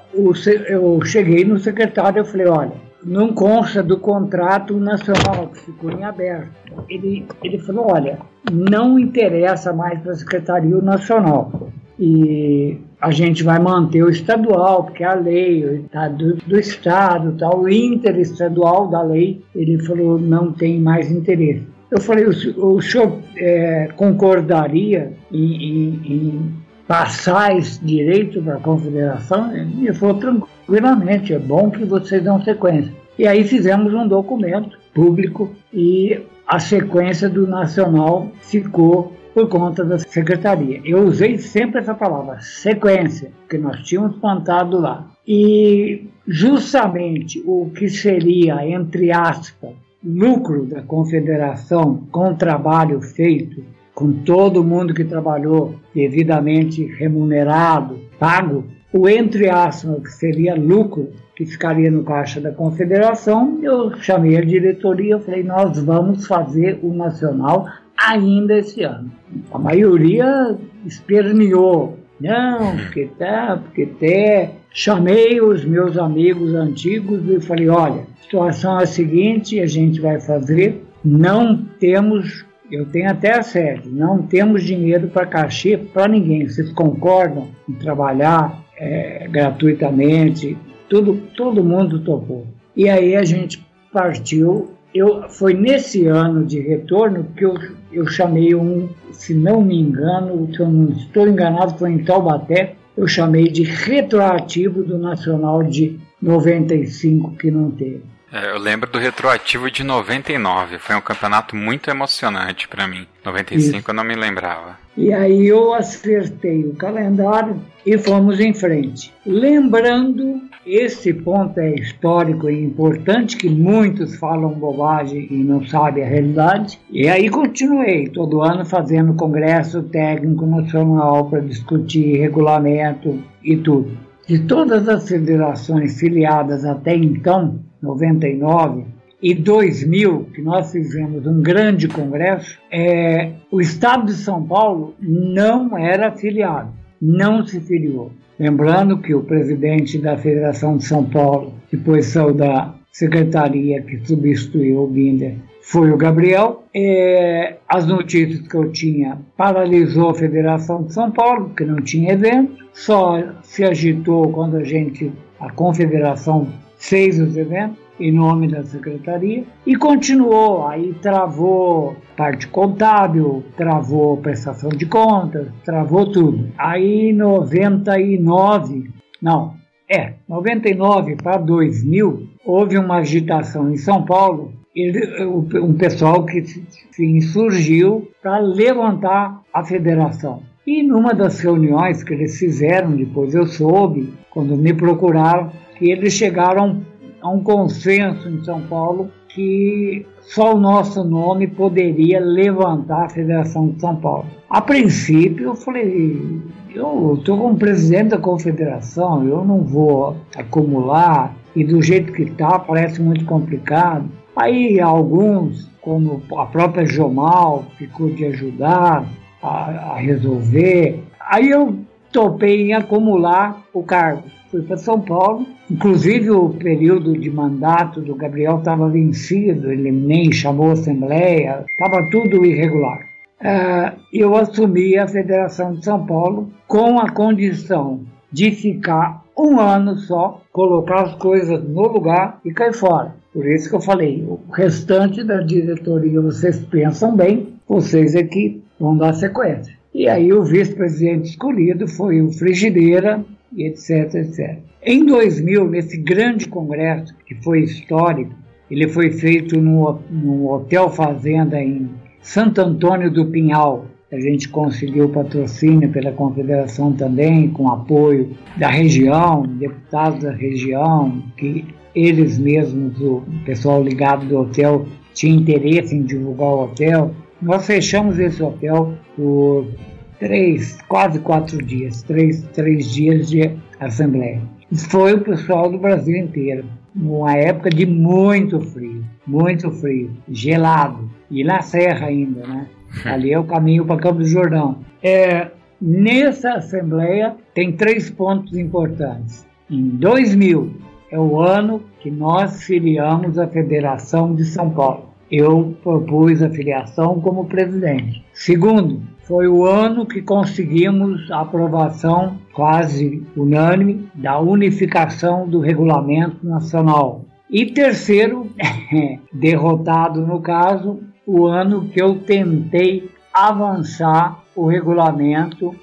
eu cheguei no secretário e falei, olha, não consta do contrato nacional que ficou em aberto. Ele, ele falou, olha, não interessa mais para a Secretaria Nacional. E a gente vai manter o estadual, porque a lei tá, do, do Estado, tá, o interestadual da lei, ele falou não tem mais interesse. Eu falei, o, o senhor é, concordaria em, em, em, passar esse direito para a confederação? Ele falou tranquilamente, é bom que vocês dão sequência. E aí fizemos um documento público e a sequência do nacional ficou por conta da secretaria. Eu usei sempre essa palavra, sequência, que nós tínhamos plantado lá. E justamente o que seria, entre aspas, lucro da confederação com o trabalho feito, com todo mundo que trabalhou devidamente remunerado, pago, o entre aspas, que seria lucro, que ficaria no caixa da confederação, eu chamei a diretoria, falei, nós vamos fazer o nacional ainda esse ano. A maioria esperneou. Não, porque tá, porque até. Chamei os meus amigos antigos e falei: olha, a situação é a seguinte: a gente vai fazer, não temos, eu tenho até a sede, não temos dinheiro para cachê para ninguém. Vocês concordam em trabalhar é, gratuitamente? Tudo, todo mundo topou. E aí a gente partiu eu, foi nesse ano de retorno que eu, eu chamei um, se não me engano, se eu não estou enganado, foi em Taubaté, eu chamei de retroativo do Nacional de 95 que não teve. É, eu lembro do retroativo de 99. Foi um campeonato muito emocionante para mim. 95 Isso. eu não me lembrava. E aí eu acertei o calendário e fomos em frente. Lembrando, esse ponto é histórico e importante, que muitos falam bobagem e não sabem a realidade. E aí continuei, todo ano fazendo congresso técnico nacional para discutir regulamento e tudo. De todas as federações filiadas até então, 99 e 2000, que nós fizemos um grande congresso, é, o Estado de São Paulo não era filiado, não se filiou. Lembrando que o presidente da Federação de São Paulo, depois saiu da secretaria que substituiu o Binder, foi o Gabriel. É, as notícias que eu tinha paralisou a Federação de São Paulo, que não tinha evento, só se agitou quando a gente, a confederação fez os eventos em nome da secretaria e continuou. Aí travou parte contábil, travou prestação de contas, travou tudo. Aí 99, não, é, 99 para 2000, houve uma agitação em São Paulo ele, um pessoal que se insurgiu para levantar a federação. E numa das reuniões que eles fizeram, depois eu soube, quando me procuraram, que eles chegaram a um consenso em São Paulo que só o nosso nome poderia levantar a Federação de São Paulo. A princípio, eu falei, eu estou como presidente da confederação, eu não vou acumular, e do jeito que está, parece muito complicado. Aí alguns, como a própria Jomal, ficou de ajudar a, a resolver. Aí eu topei em acumular o cargo fui para São Paulo. Inclusive, o período de mandato do Gabriel estava vencido, ele nem chamou Assembleia, estava tudo irregular. Uh, eu assumi a Federação de São Paulo com a condição de ficar um ano só, colocar as coisas no lugar e cair fora. Por isso que eu falei, o restante da diretoria vocês pensam bem, vocês é que vão dar sequência. E aí o vice-presidente escolhido foi o Frigideira, etc, etc. Em 2000, nesse grande congresso, que foi histórico, ele foi feito no, no Hotel Fazenda em Santo Antônio do Pinhal. A gente conseguiu patrocínio pela Confederação também, com apoio da região, deputados da região, que eles mesmos, o pessoal ligado do hotel, tinha interesse em divulgar o hotel. Nós fechamos esse hotel por três, quase quatro dias, três, três dias de assembleia. Foi o pessoal do Brasil inteiro, numa época de muito frio, muito frio, gelado, e na serra ainda, né? Ali é o caminho para Campo do Jordão. É, nessa assembleia tem três pontos importantes. Em 2000 é o ano que nós filiamos a Federação de São Paulo. Eu propus a filiação como presidente. Segundo, foi o ano que conseguimos a aprovação quase unânime da unificação do regulamento nacional. E terceiro, derrotado no caso, o ano que eu tentei avançar o regulamento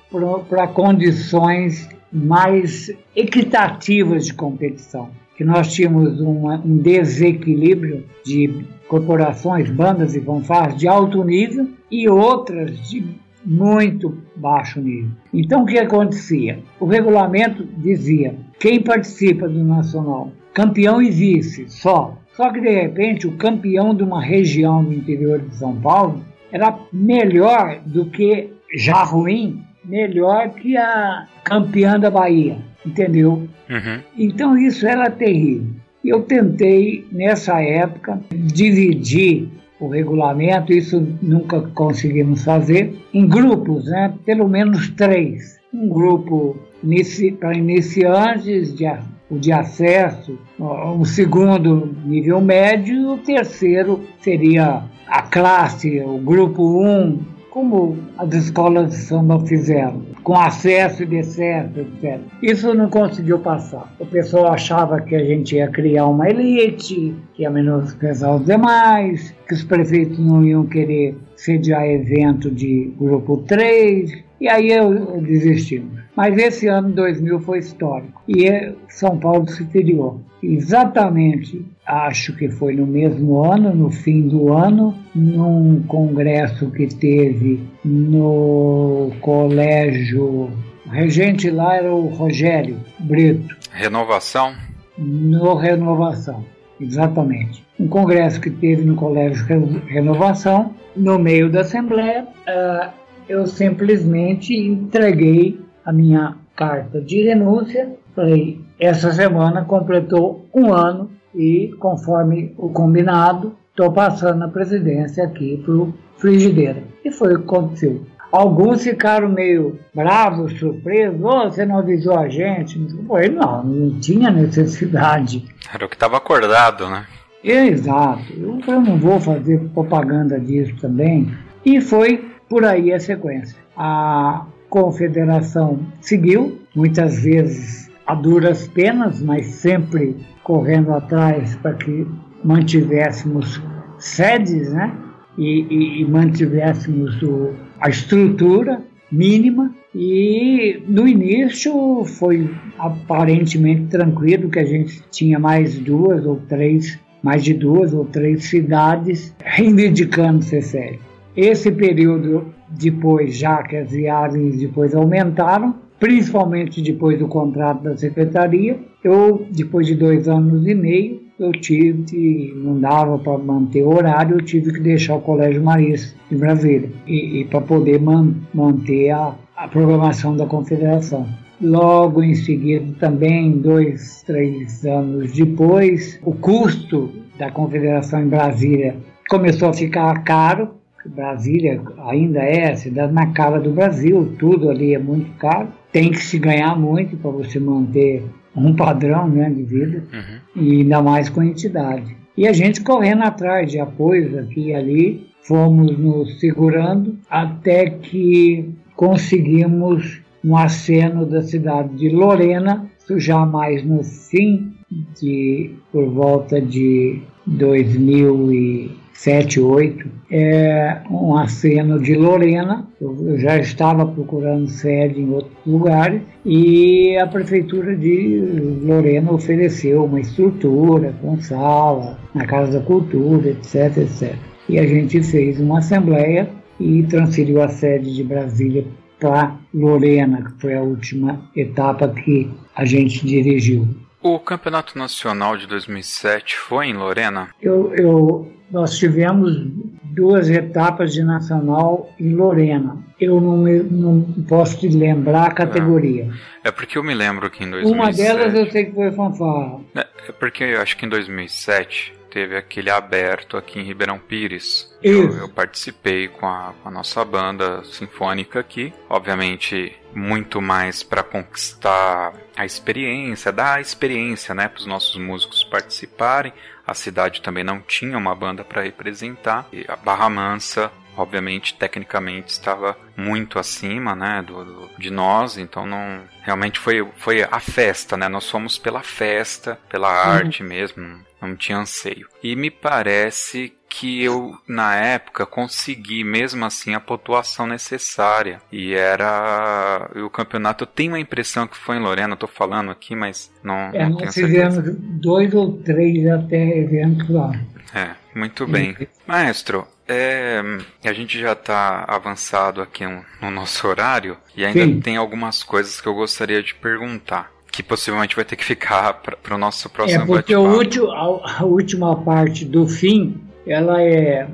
para condições mais equitativas de competição. Que nós tínhamos uma, um desequilíbrio de corporações, bandas e fanfarras de alto nível e outras de muito baixo nível. Então o que acontecia? O regulamento dizia: quem participa do nacional, campeão e vice, só. Só que de repente o campeão de uma região do interior de São Paulo era melhor do que, já ruim, melhor que a campeã da Bahia, entendeu? Uhum. Então isso era terrível. Eu tentei, nessa época, dividir o regulamento, isso nunca conseguimos fazer, em grupos, né? pelo menos três. Um grupo inici para iniciantes, de, o de acesso, o segundo nível médio, e o terceiro seria a classe, o grupo 1, um, como as escolas de samba fizeram, com acesso e decesso, etc. Isso não conseguiu passar. O pessoal achava que a gente ia criar uma elite, que ia menosprezar os demais, que os prefeitos não iam querer sediar evento de grupo 3, e aí eu, desistimos. Mas esse ano 2000 foi histórico e São Paulo se filiou. Exatamente, acho que foi no mesmo ano, no fim do ano, num congresso que teve no colégio. O regente lá era o Rogério Brito. Renovação? No Renovação, exatamente. Um congresso que teve no colégio Renovação, no meio da Assembleia, uh, eu simplesmente entreguei a minha carta de renúncia. Falei, essa semana completou um ano e, conforme o combinado, estou passando a presidência aqui para o Frigideira. E foi o que aconteceu. Alguns ficaram meio bravos, surpresos. Oh, você não avisou a gente? Foi, não, não tinha necessidade. Era o que estava acordado, né? Exato. Eu, eu não vou fazer propaganda disso também. E foi por aí a sequência. A confederação seguiu, muitas vezes a duras penas, mas sempre correndo atrás para que mantivéssemos sedes, né? E, e, e mantivéssemos o, a estrutura mínima. E no início foi aparentemente tranquilo que a gente tinha mais duas ou três, mais de duas ou três cidades reivindicando ser sério. Esse período depois, já que as viagens depois aumentaram, principalmente depois do contrato da secretaria, eu, depois de dois anos e meio, eu tive, não dava para manter o horário, eu tive que deixar o Colégio Marista de Brasília, e, e para poder man, manter a, a programação da confederação. Logo em seguida, também, dois, três anos depois, o custo da confederação em Brasília começou a ficar caro, Brasília ainda é a cidade na cara do Brasil, tudo ali é muito caro. Tem que se ganhar muito para você manter um padrão né, de vida, uhum. e ainda mais com a entidade. E a gente correndo atrás de apoios aqui e ali, fomos nos segurando até que conseguimos um aceno da cidade de Lorena, isso já mais no fim de por volta de 2000 e 7, 8, é um aceno de Lorena. Eu já estava procurando sede em outros lugares e a prefeitura de Lorena ofereceu uma estrutura com sala, na Casa da Cultura, etc, etc. E a gente fez uma assembleia e transferiu a sede de Brasília para Lorena, que foi a última etapa que a gente dirigiu. O Campeonato Nacional de 2007 foi em Lorena? Eu, eu nós tivemos duas etapas de nacional em Lorena. Eu não, não posso te lembrar a categoria. É, é, porque eu me lembro que em 2007... Uma delas eu sei que foi fanfarra. É, é porque eu acho que em 2007 teve aquele aberto aqui em Ribeirão Pires. Eu, eu, participei com a, com a, nossa banda sinfônica aqui. Obviamente, muito mais para conquistar a experiência, dar a experiência né, para os nossos músicos participarem. A cidade também não tinha uma banda para representar. E a Barra Mansa obviamente tecnicamente estava muito acima né do, do, de nós então não realmente foi foi a festa né nós fomos pela festa pela uhum. arte mesmo não tinha anseio. E me parece que eu, na época, consegui mesmo assim a pontuação necessária. E era. o campeonato, eu tenho a impressão que foi em Lorena, eu tô falando aqui, mas não. É, não nós fizemos dois ou três até eventos lá. É, muito bem. Maestro, é, a gente já está avançado aqui no nosso horário e ainda Sim. tem algumas coisas que eu gostaria de perguntar que possivelmente vai ter que ficar para o nosso próximo É porque último, a, a, última parte do fim, ela é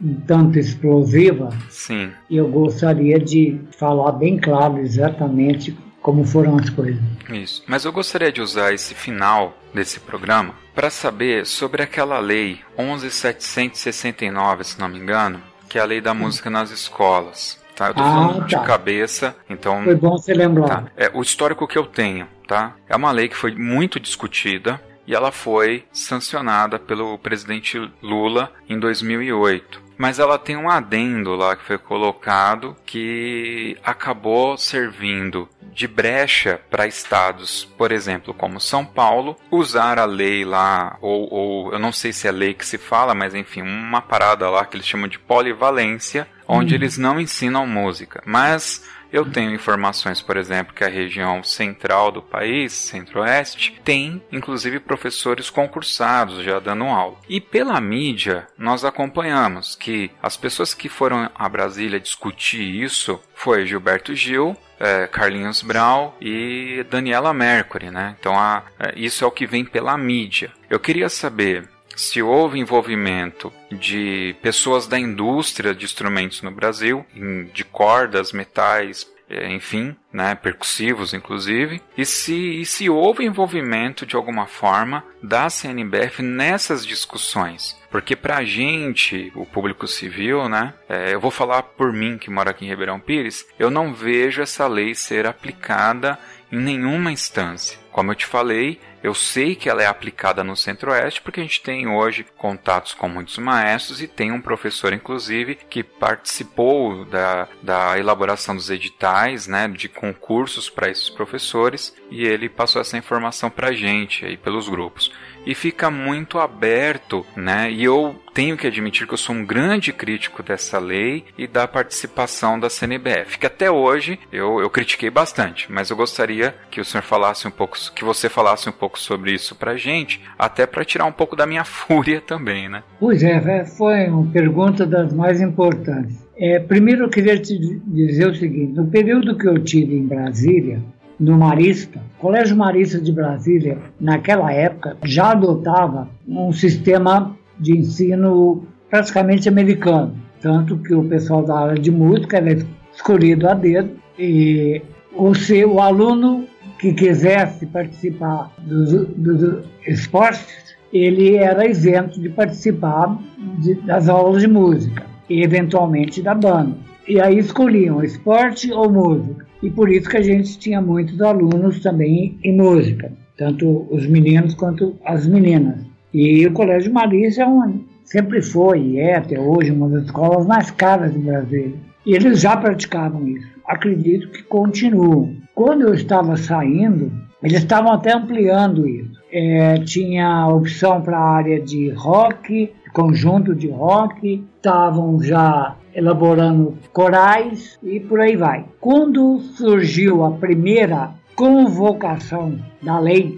um tanto explosiva. Sim. E eu gostaria de falar bem claro exatamente como foram as coisas. Isso. Mas eu gostaria de usar esse final desse programa para saber sobre aquela lei 11769, se não me engano, que é a lei da música nas escolas. Tá? Eu tô ah, falando tá. de cabeça, então. Foi bom você lembrar. Tá. É, o histórico que eu tenho tá? É uma lei que foi muito discutida e ela foi sancionada pelo presidente Lula em 2008. Mas ela tem um adendo lá que foi colocado que acabou servindo de brecha para estados, por exemplo, como São Paulo, usar a lei lá, ou, ou eu não sei se é lei que se fala, mas enfim, uma parada lá que eles chamam de polivalência, onde hum. eles não ensinam música. Mas Eu tenho informações, por exemplo, que a região central do país, centro-oeste, tem inclusive professores concursados já dando aula. E pela mídia, nós acompanhamos que as pessoas que foram a Brasília discutir isso foi Gilberto Gil, é, Carlinhos Brau e Daniela Mercury, né? Então a, é, isso é o que vem pela mídia. Eu queria saber se houve envolvimento de pessoas da indústria de instrumentos no Brasil, de cordas, metais, é, enfim, né, percussivos inclusive, e se, e se houve envolvimento de alguma forma da CNBF nessas discussões. Porque para a gente, o público civil, né, é, eu vou falar por mim que moro aqui em Ribeirão Pires, eu não vejo essa lei ser aplicada em nenhuma instância. Como eu te falei, eu sei que ela é aplicada no Centro-Oeste porque a gente tem hoje contatos com muitos maestros e tem um professor, inclusive, que participou da, da elaboração dos editais, né, de concursos para esses professores e ele passou essa informação para a gente aí pelos grupos e fica muito aberto, né? E eu tenho que admitir que eu sou um grande crítico dessa lei e da participação da CNBF, que até hoje eu, eu critiquei bastante, mas eu gostaria que o senhor falasse um pouco, que você falasse um pouco sobre isso pra gente, até para tirar um pouco da minha fúria também, né? Pois é, foi uma pergunta das mais importantes. É, primeiro eu queria te dizer o seguinte, no período que eu tive em Brasília, no Marista, o Colégio Marista de Brasília, naquela época, já adotava um sistema de ensino praticamente americano. Tanto que o pessoal da área de música era escolhido a dedo e o, seu, o aluno que quisesse participar dos, dos esportes, ele era isento de participar de, das aulas de música e eventualmente da banda. E aí escolhiam esporte ou música. E por isso que a gente tinha muitos alunos também em música, tanto os meninos quanto as meninas. E o Colégio Marista é um, sempre foi e é até hoje uma das escolas mais caras do Brasil. E eles já praticavam isso. Acredito que continuam. Quando eu estava saindo, eles estavam até ampliando isso. É, tinha opção para a área de rock, conjunto de rock, estavam já elaborando corais e por aí vai. Quando surgiu a primeira convocação da lei,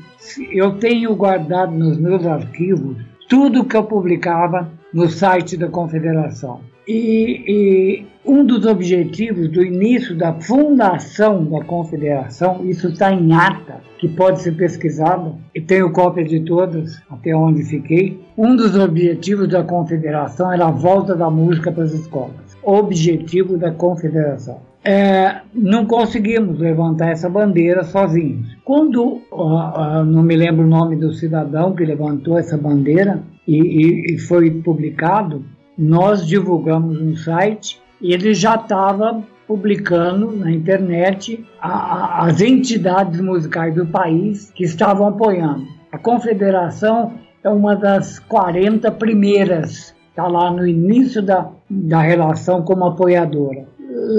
eu tenho guardado nos meus arquivos tudo que eu publicava no site da Confederação. E, e, um dos objetivos do início da fundação da Confederação, isso está em ata, que pode ser pesquisado, e tenho cópia de todas, até onde fiquei. Um dos objetivos da Confederação era a volta da música para as escolas. Objetivo da Confederação. É, não conseguimos levantar essa bandeira sozinhos. Quando, não me lembro o nome do cidadão que levantou essa bandeira e, e, e foi publicado, nós divulgamos no site e ele já estava publicando na internet a, a, as entidades musicais do país que estavam apoiando. A Confederação é uma das 40 primeiras, está lá no início da, da relação como apoiadora.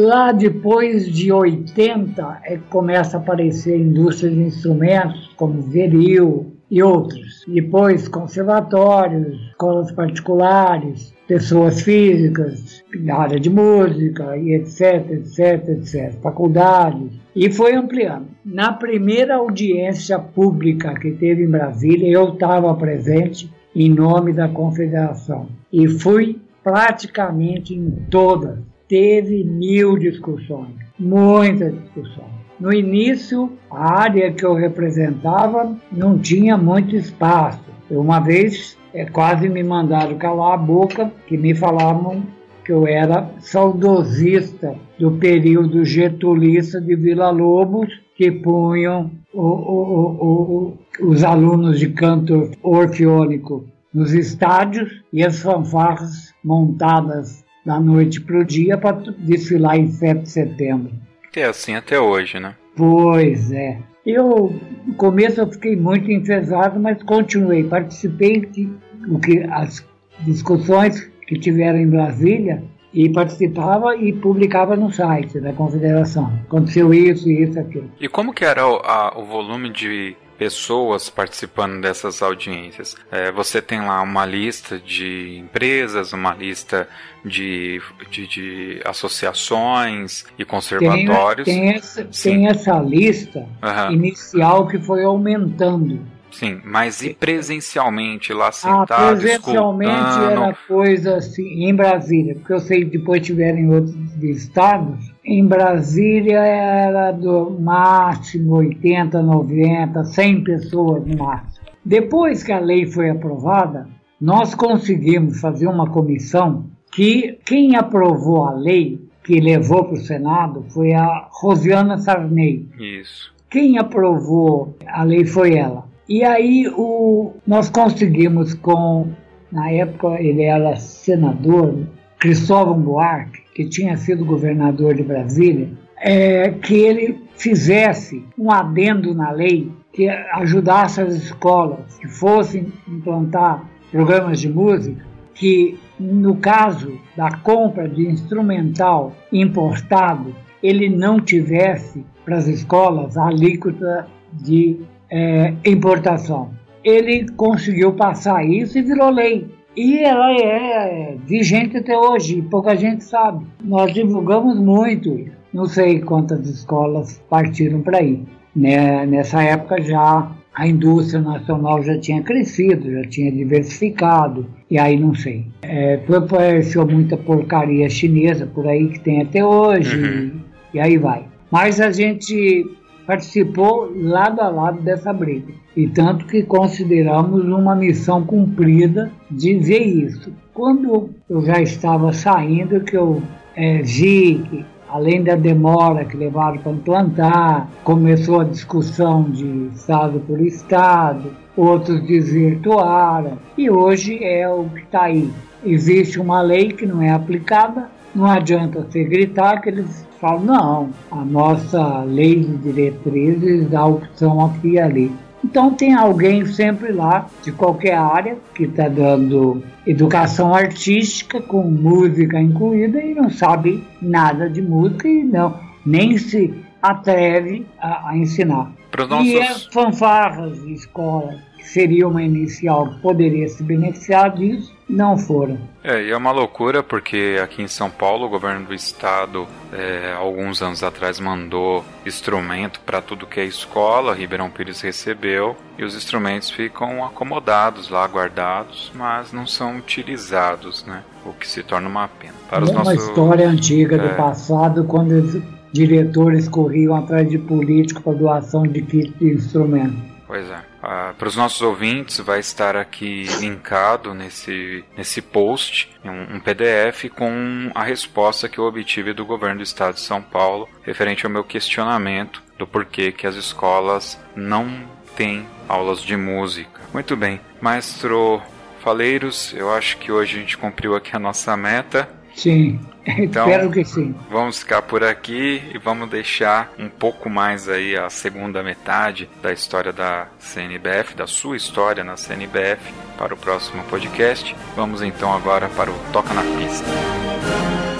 Lá depois de 80 é que começa a aparecer indústria de instrumentos como Veril e outros. Depois conservatórios, escolas particulares, pessoas físicas, na área de música, e etc, etc, etc, faculdades, e foi ampliando. Na primeira audiência pública que teve em Brasília, eu estava presente em nome da confederação e fui praticamente em todas. Teve mil discussões, muitas discussões. No início, a área que eu representava não tinha muito espaço. Uma vez é, quase me mandaram calar a boca, que me falavam que eu era saudosista do período getulista de Vila Lobos, que punham o, o, o, os alunos de canto orfeônico nos estádios e as fanfarras montadas da noite para o dia para desfilar em 7 de setembro. É assim até hoje, né? Pois é. Eu, no começo, eu fiquei muito enfesado, mas continuei. Participei de o que, as discussões que tiveram em Brasília e participava e publicava no site da Confederação. Aconteceu isso, isso, aquilo. E como que era o, a, o volume de pessoas participando dessas audiências. É, você tem lá uma lista de empresas, uma lista de, de, de associações e conservatórios. Tem, tem, essa, tem essa, lista uhum. inicial que foi aumentando. Sim, mas e presencialmente lá ah, sentado, ah, presencialmente escutando? era coisa assim, em Brasília, porque eu sei que depois tiveram em outros estados, em Brasília era do máximo 80, 90, 100 pessoas no máximo. Depois que a lei foi aprovada, nós conseguimos fazer uma comissão que quem aprovou a lei, que levou para o Senado, foi a Rosiana Sarney. Isso. Quem aprovou a lei foi ela. E aí o, nós conseguimos com, na época ele era senador, Cristóvão Buarque, que tinha sido governador de Brasília, é, que ele fizesse um adendo na lei que ajudasse as escolas que fossem implantar programas de música, que no caso da compra de instrumental importado, ele não tivesse para as escolas a alíquota de é, importação. Ele conseguiu passar isso e virou lei. E ela é vigente até hoje, pouca gente sabe. Nós divulgamos muito, não sei quantas escolas partiram para aí. Né? Nessa época já a indústria nacional já tinha crescido, já tinha diversificado, e aí não sei. É, apareceu muita porcaria chinesa por aí que tem até hoje, uhum. e aí vai. Mas a gente participou lado a lado dessa briga. E tanto que consideramos uma missão cumprida de ver isso. Quando eu já estava saindo, que eu é, vi que, além da demora que levaram para implantar, começou a discussão de Estado por Estado, outros desvirtuaram, e hoje é o que está aí. Existe uma lei que não é aplicada, não adianta você gritar que eles falam, não, a nossa lei de diretrizes dá opção aqui e ali. Então tem alguém sempre lá, de qualquer área, que está dando educação artística com música incluída e não sabe nada de música e não nem se atreve a, a ensinar. Nossos... E as fanfarras de escola, que seria uma inicial, poderia se beneficiar disso, não foram. É, e é uma loucura porque aqui em São Paulo o governo do estado, é, alguns anos atrás, mandou instrumento para tudo que é escola, Ribeirão Pires recebeu, e os instrumentos ficam acomodados lá, guardados, mas não são utilizados, né? O que se torna uma pena. Para é uma história antiga do é. passado, quando os diretores corriam atrás de político para doação de kit de instrumento. Pois é. Ah, para os nossos ouvintes, vai estar aqui linkado nesse, nesse post um, um, PDF com a resposta que eu obtive do governo do estado de São Paulo referente ao meu questionamento do porquê que as escolas não têm aulas de música. Muito bem, maestro Faleiros, eu acho que hoje a gente cumpriu aqui a nossa meta. Sim. Então, Espero que sim. Vamos ficar por aqui e vamos deixar um pouco mais aí a segunda metade da história da CNBF, da sua história na CNBF, para o próximo podcast. Vamos então agora para o Toca na Pista.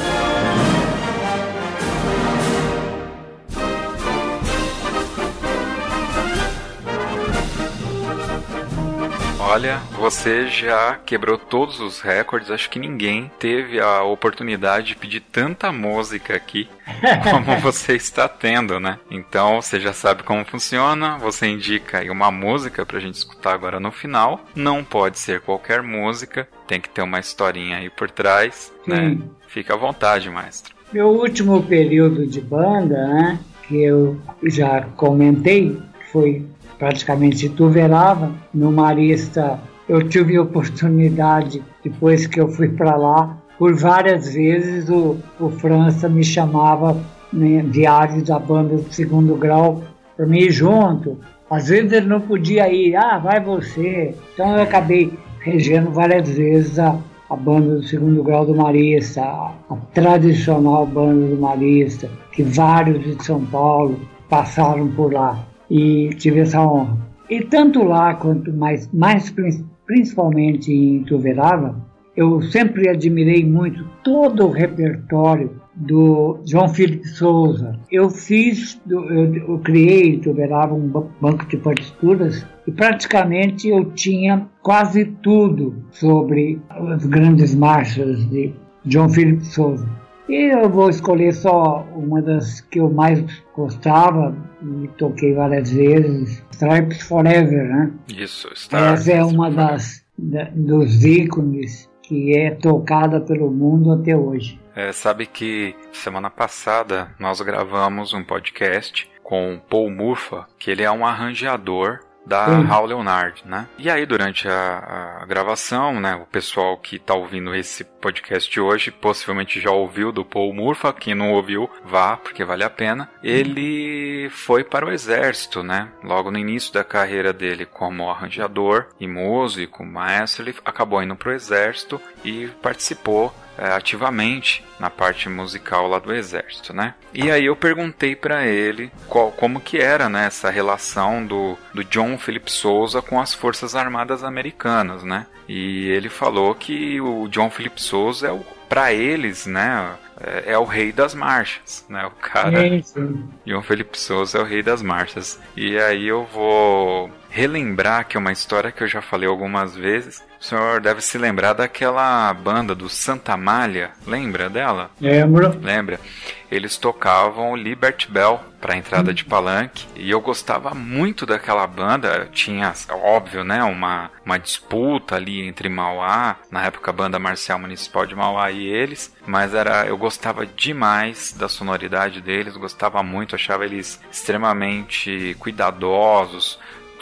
Olha, você já quebrou todos os recordes. Acho que ninguém teve a oportunidade de pedir tanta música aqui como você está tendo, né? Então você já sabe como funciona. Você indica aí uma música pra gente escutar agora no final. Não pode ser qualquer música, tem que ter uma historinha aí por trás, né? Fica à vontade, maestro. Meu último período de banda, né? Que eu já comentei, foi praticamente tuverava no Marista. Eu tive oportunidade, depois que eu fui para lá, por várias vezes o, o França me chamava né, diário da banda do segundo grau para mim ir junto. Às vezes ele não podia ir, ah, vai você. Então eu acabei regendo várias vezes a, a banda do segundo grau do Marista, a, a tradicional banda do Marista, que vários de São Paulo passaram por lá e tive essa honra. E tanto lá quanto mais, mais principalmente em Tuverava, eu sempre admirei muito todo o repertório do João Felipe Souza. Eu fiz, eu, eu criei, tolerava um banco de partituras e praticamente eu tinha quase tudo sobre as grandes marchas de João Felipe Souza. E eu vou escolher só uma das que eu mais gostava e toquei várias vezes, Stripes Forever, né? Isso, Stripes. Essa é uma das da, dos ícones que é tocada pelo mundo até hoje. É, sabe que semana passada nós gravamos um podcast com Paul Murphy, que ele é um arranjador da Sim. Hal Leonard, né? E aí, durante a, a gravação, né, o pessoal que está ouvindo esse podcast hoje possivelmente já ouviu do Paul Murphy, quem não ouviu, vá, porque vale a pena. Ele foi para o exército, né? Logo no início da carreira dele como arranjador e músico, maestro, ele acabou indo para o exército e participou ativamente na parte musical lá do exército, né? E aí eu perguntei para ele qual, como que era né, essa relação do, do John Philip Souza com as Forças Armadas Americanas, né? E ele falou que o John Philip Souza é o para eles, né, é, é, o rei das marchas, né? O cara. John Felipe Souza é o rei das marchas. E aí eu vou relembrar que é uma história que eu já falei algumas vezes. O senhor deve se lembrar daquela banda do Santa Malha. Lembra dela? Lembro. Lembra? Eles tocavam Liberty Bell para entrada de palanque e eu gostava muito daquela banda. Tinha, óbvio, né, uma, uma disputa ali entre Mauá, na época a banda marcial municipal de Mauá e eles, mas era eu gostava demais da sonoridade deles, gostava muito, achava eles extremamente cuidadosos,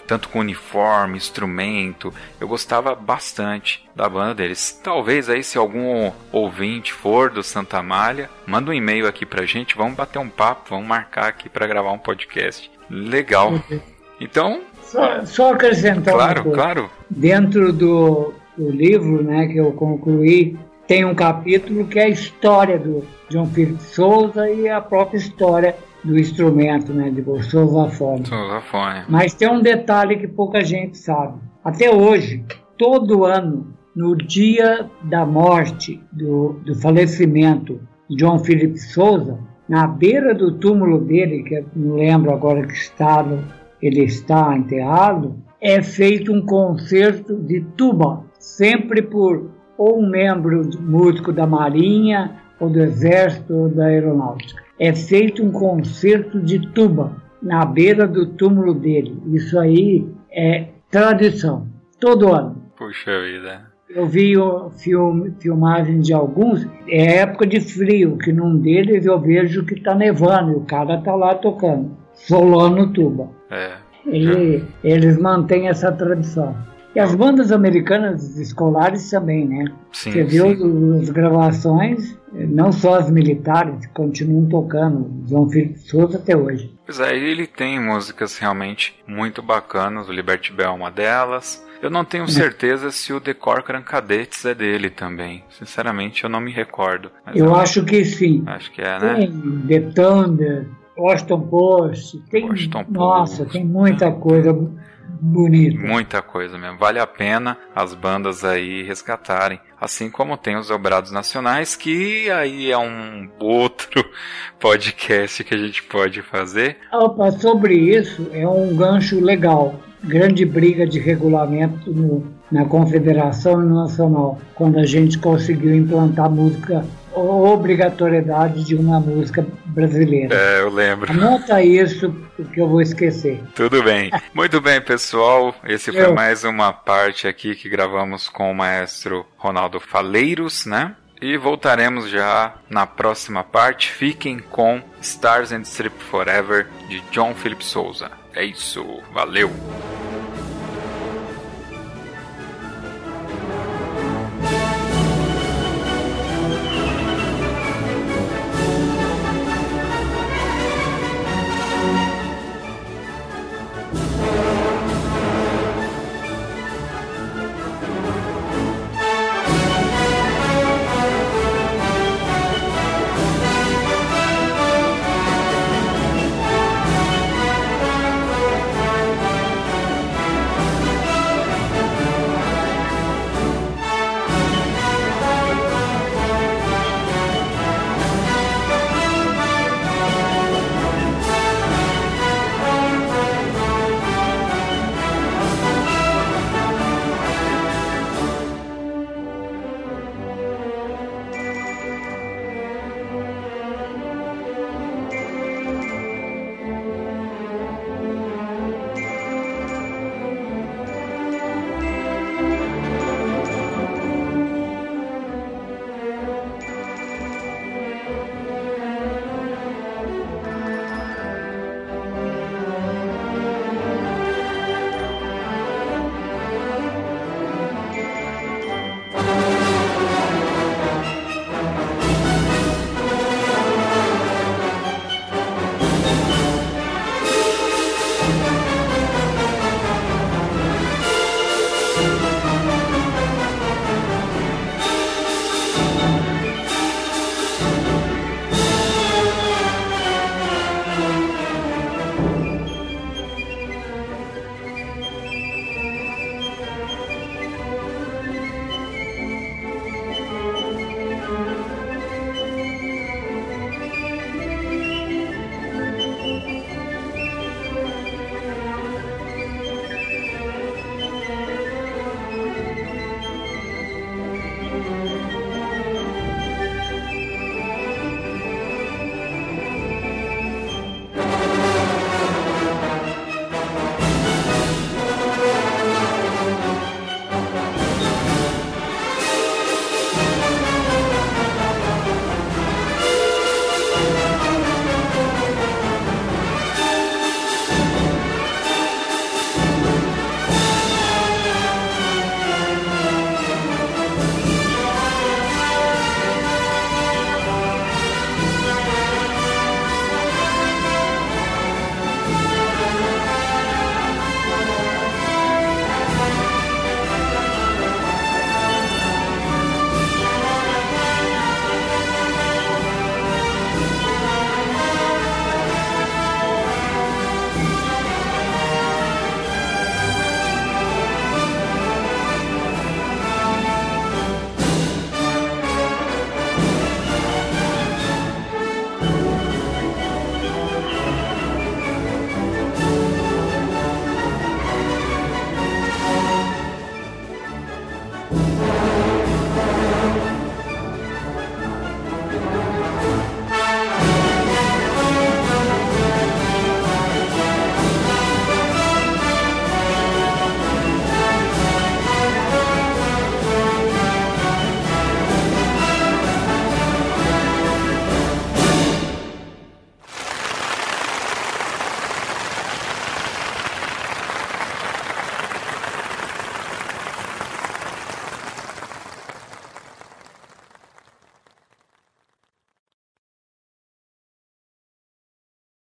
tanto com uniforme, instrumento. Eu gostava bastante da banda deles. Talvez aí se algum ouvinte for do Santa Malha, manda um e-mail aqui pra gente, vamos bater um papo, vamos marcar aqui para gravar um podcast. Legal. Então, só, só acrescentar claro, coisa. Claro, Dentro do, do livro, né, que eu concluí, tem um capítulo que é a história do João Felipe Souza e a própria história do instrumento, né, de solfafone. Solfafone. Mas tem um detalhe que pouca gente sabe. Até hoje, todo ano, no dia da morte, do, do falecimento de João Felipe Souza, na beira do túmulo dele, que eu não lembro agora que estado ele está enterrado, é feito um concerto de tuba, sempre por ou um membro músico da Marinha, ou do Exército, ou da Aeronáutica é feito um concerto de tuba na beira do túmulo dele. Isso aí é tradição, todo ano. Puxa vida. Eu vi o filme, filmagem de alguns, é época de frio, que num deles eu vejo que está nevando e o cara está lá tocando, solando tuba. É. E eles mantêm essa tradição. E as bandas americanas escolares também, né? Sim, Você viu as gravações, não só as militares, continuam tocando, João Felipe Souza até hoje. Pois é, ele tem músicas realmente muito bacanas, o Liberty Bell é uma delas. Eu não tenho certeza se o The Corcoran Cadettes é dele também. Sinceramente, eu não me recordo. Eu, eu, acho que sim. Acho que é, né? Tem The Thunder, Washington Post, tem, Washington nossa, Post. tem muita coisa bonito. Muita coisa mesmo. Vale a pena as bandas aí resgatarem. Assim como tem os dobrados nacionais, que aí é um outro podcast que a gente pode fazer. Opa, sobre isso, é um gancho legal. Grande briga de regulamento no, na Confederação Nacional, quando a gente conseguiu implantar música obrigatoriedade de uma música brasileira. É, eu lembro. Anota isso, porque eu vou esquecer. Tudo bem. Muito bem, pessoal. Esse foi eu. mais uma parte aqui que gravamos com o maestro Ronaldo Faleiros, né? E voltaremos já na próxima parte. Fiquem com Stars and Strip Forever de John Philip Souza. É isso. Valeu!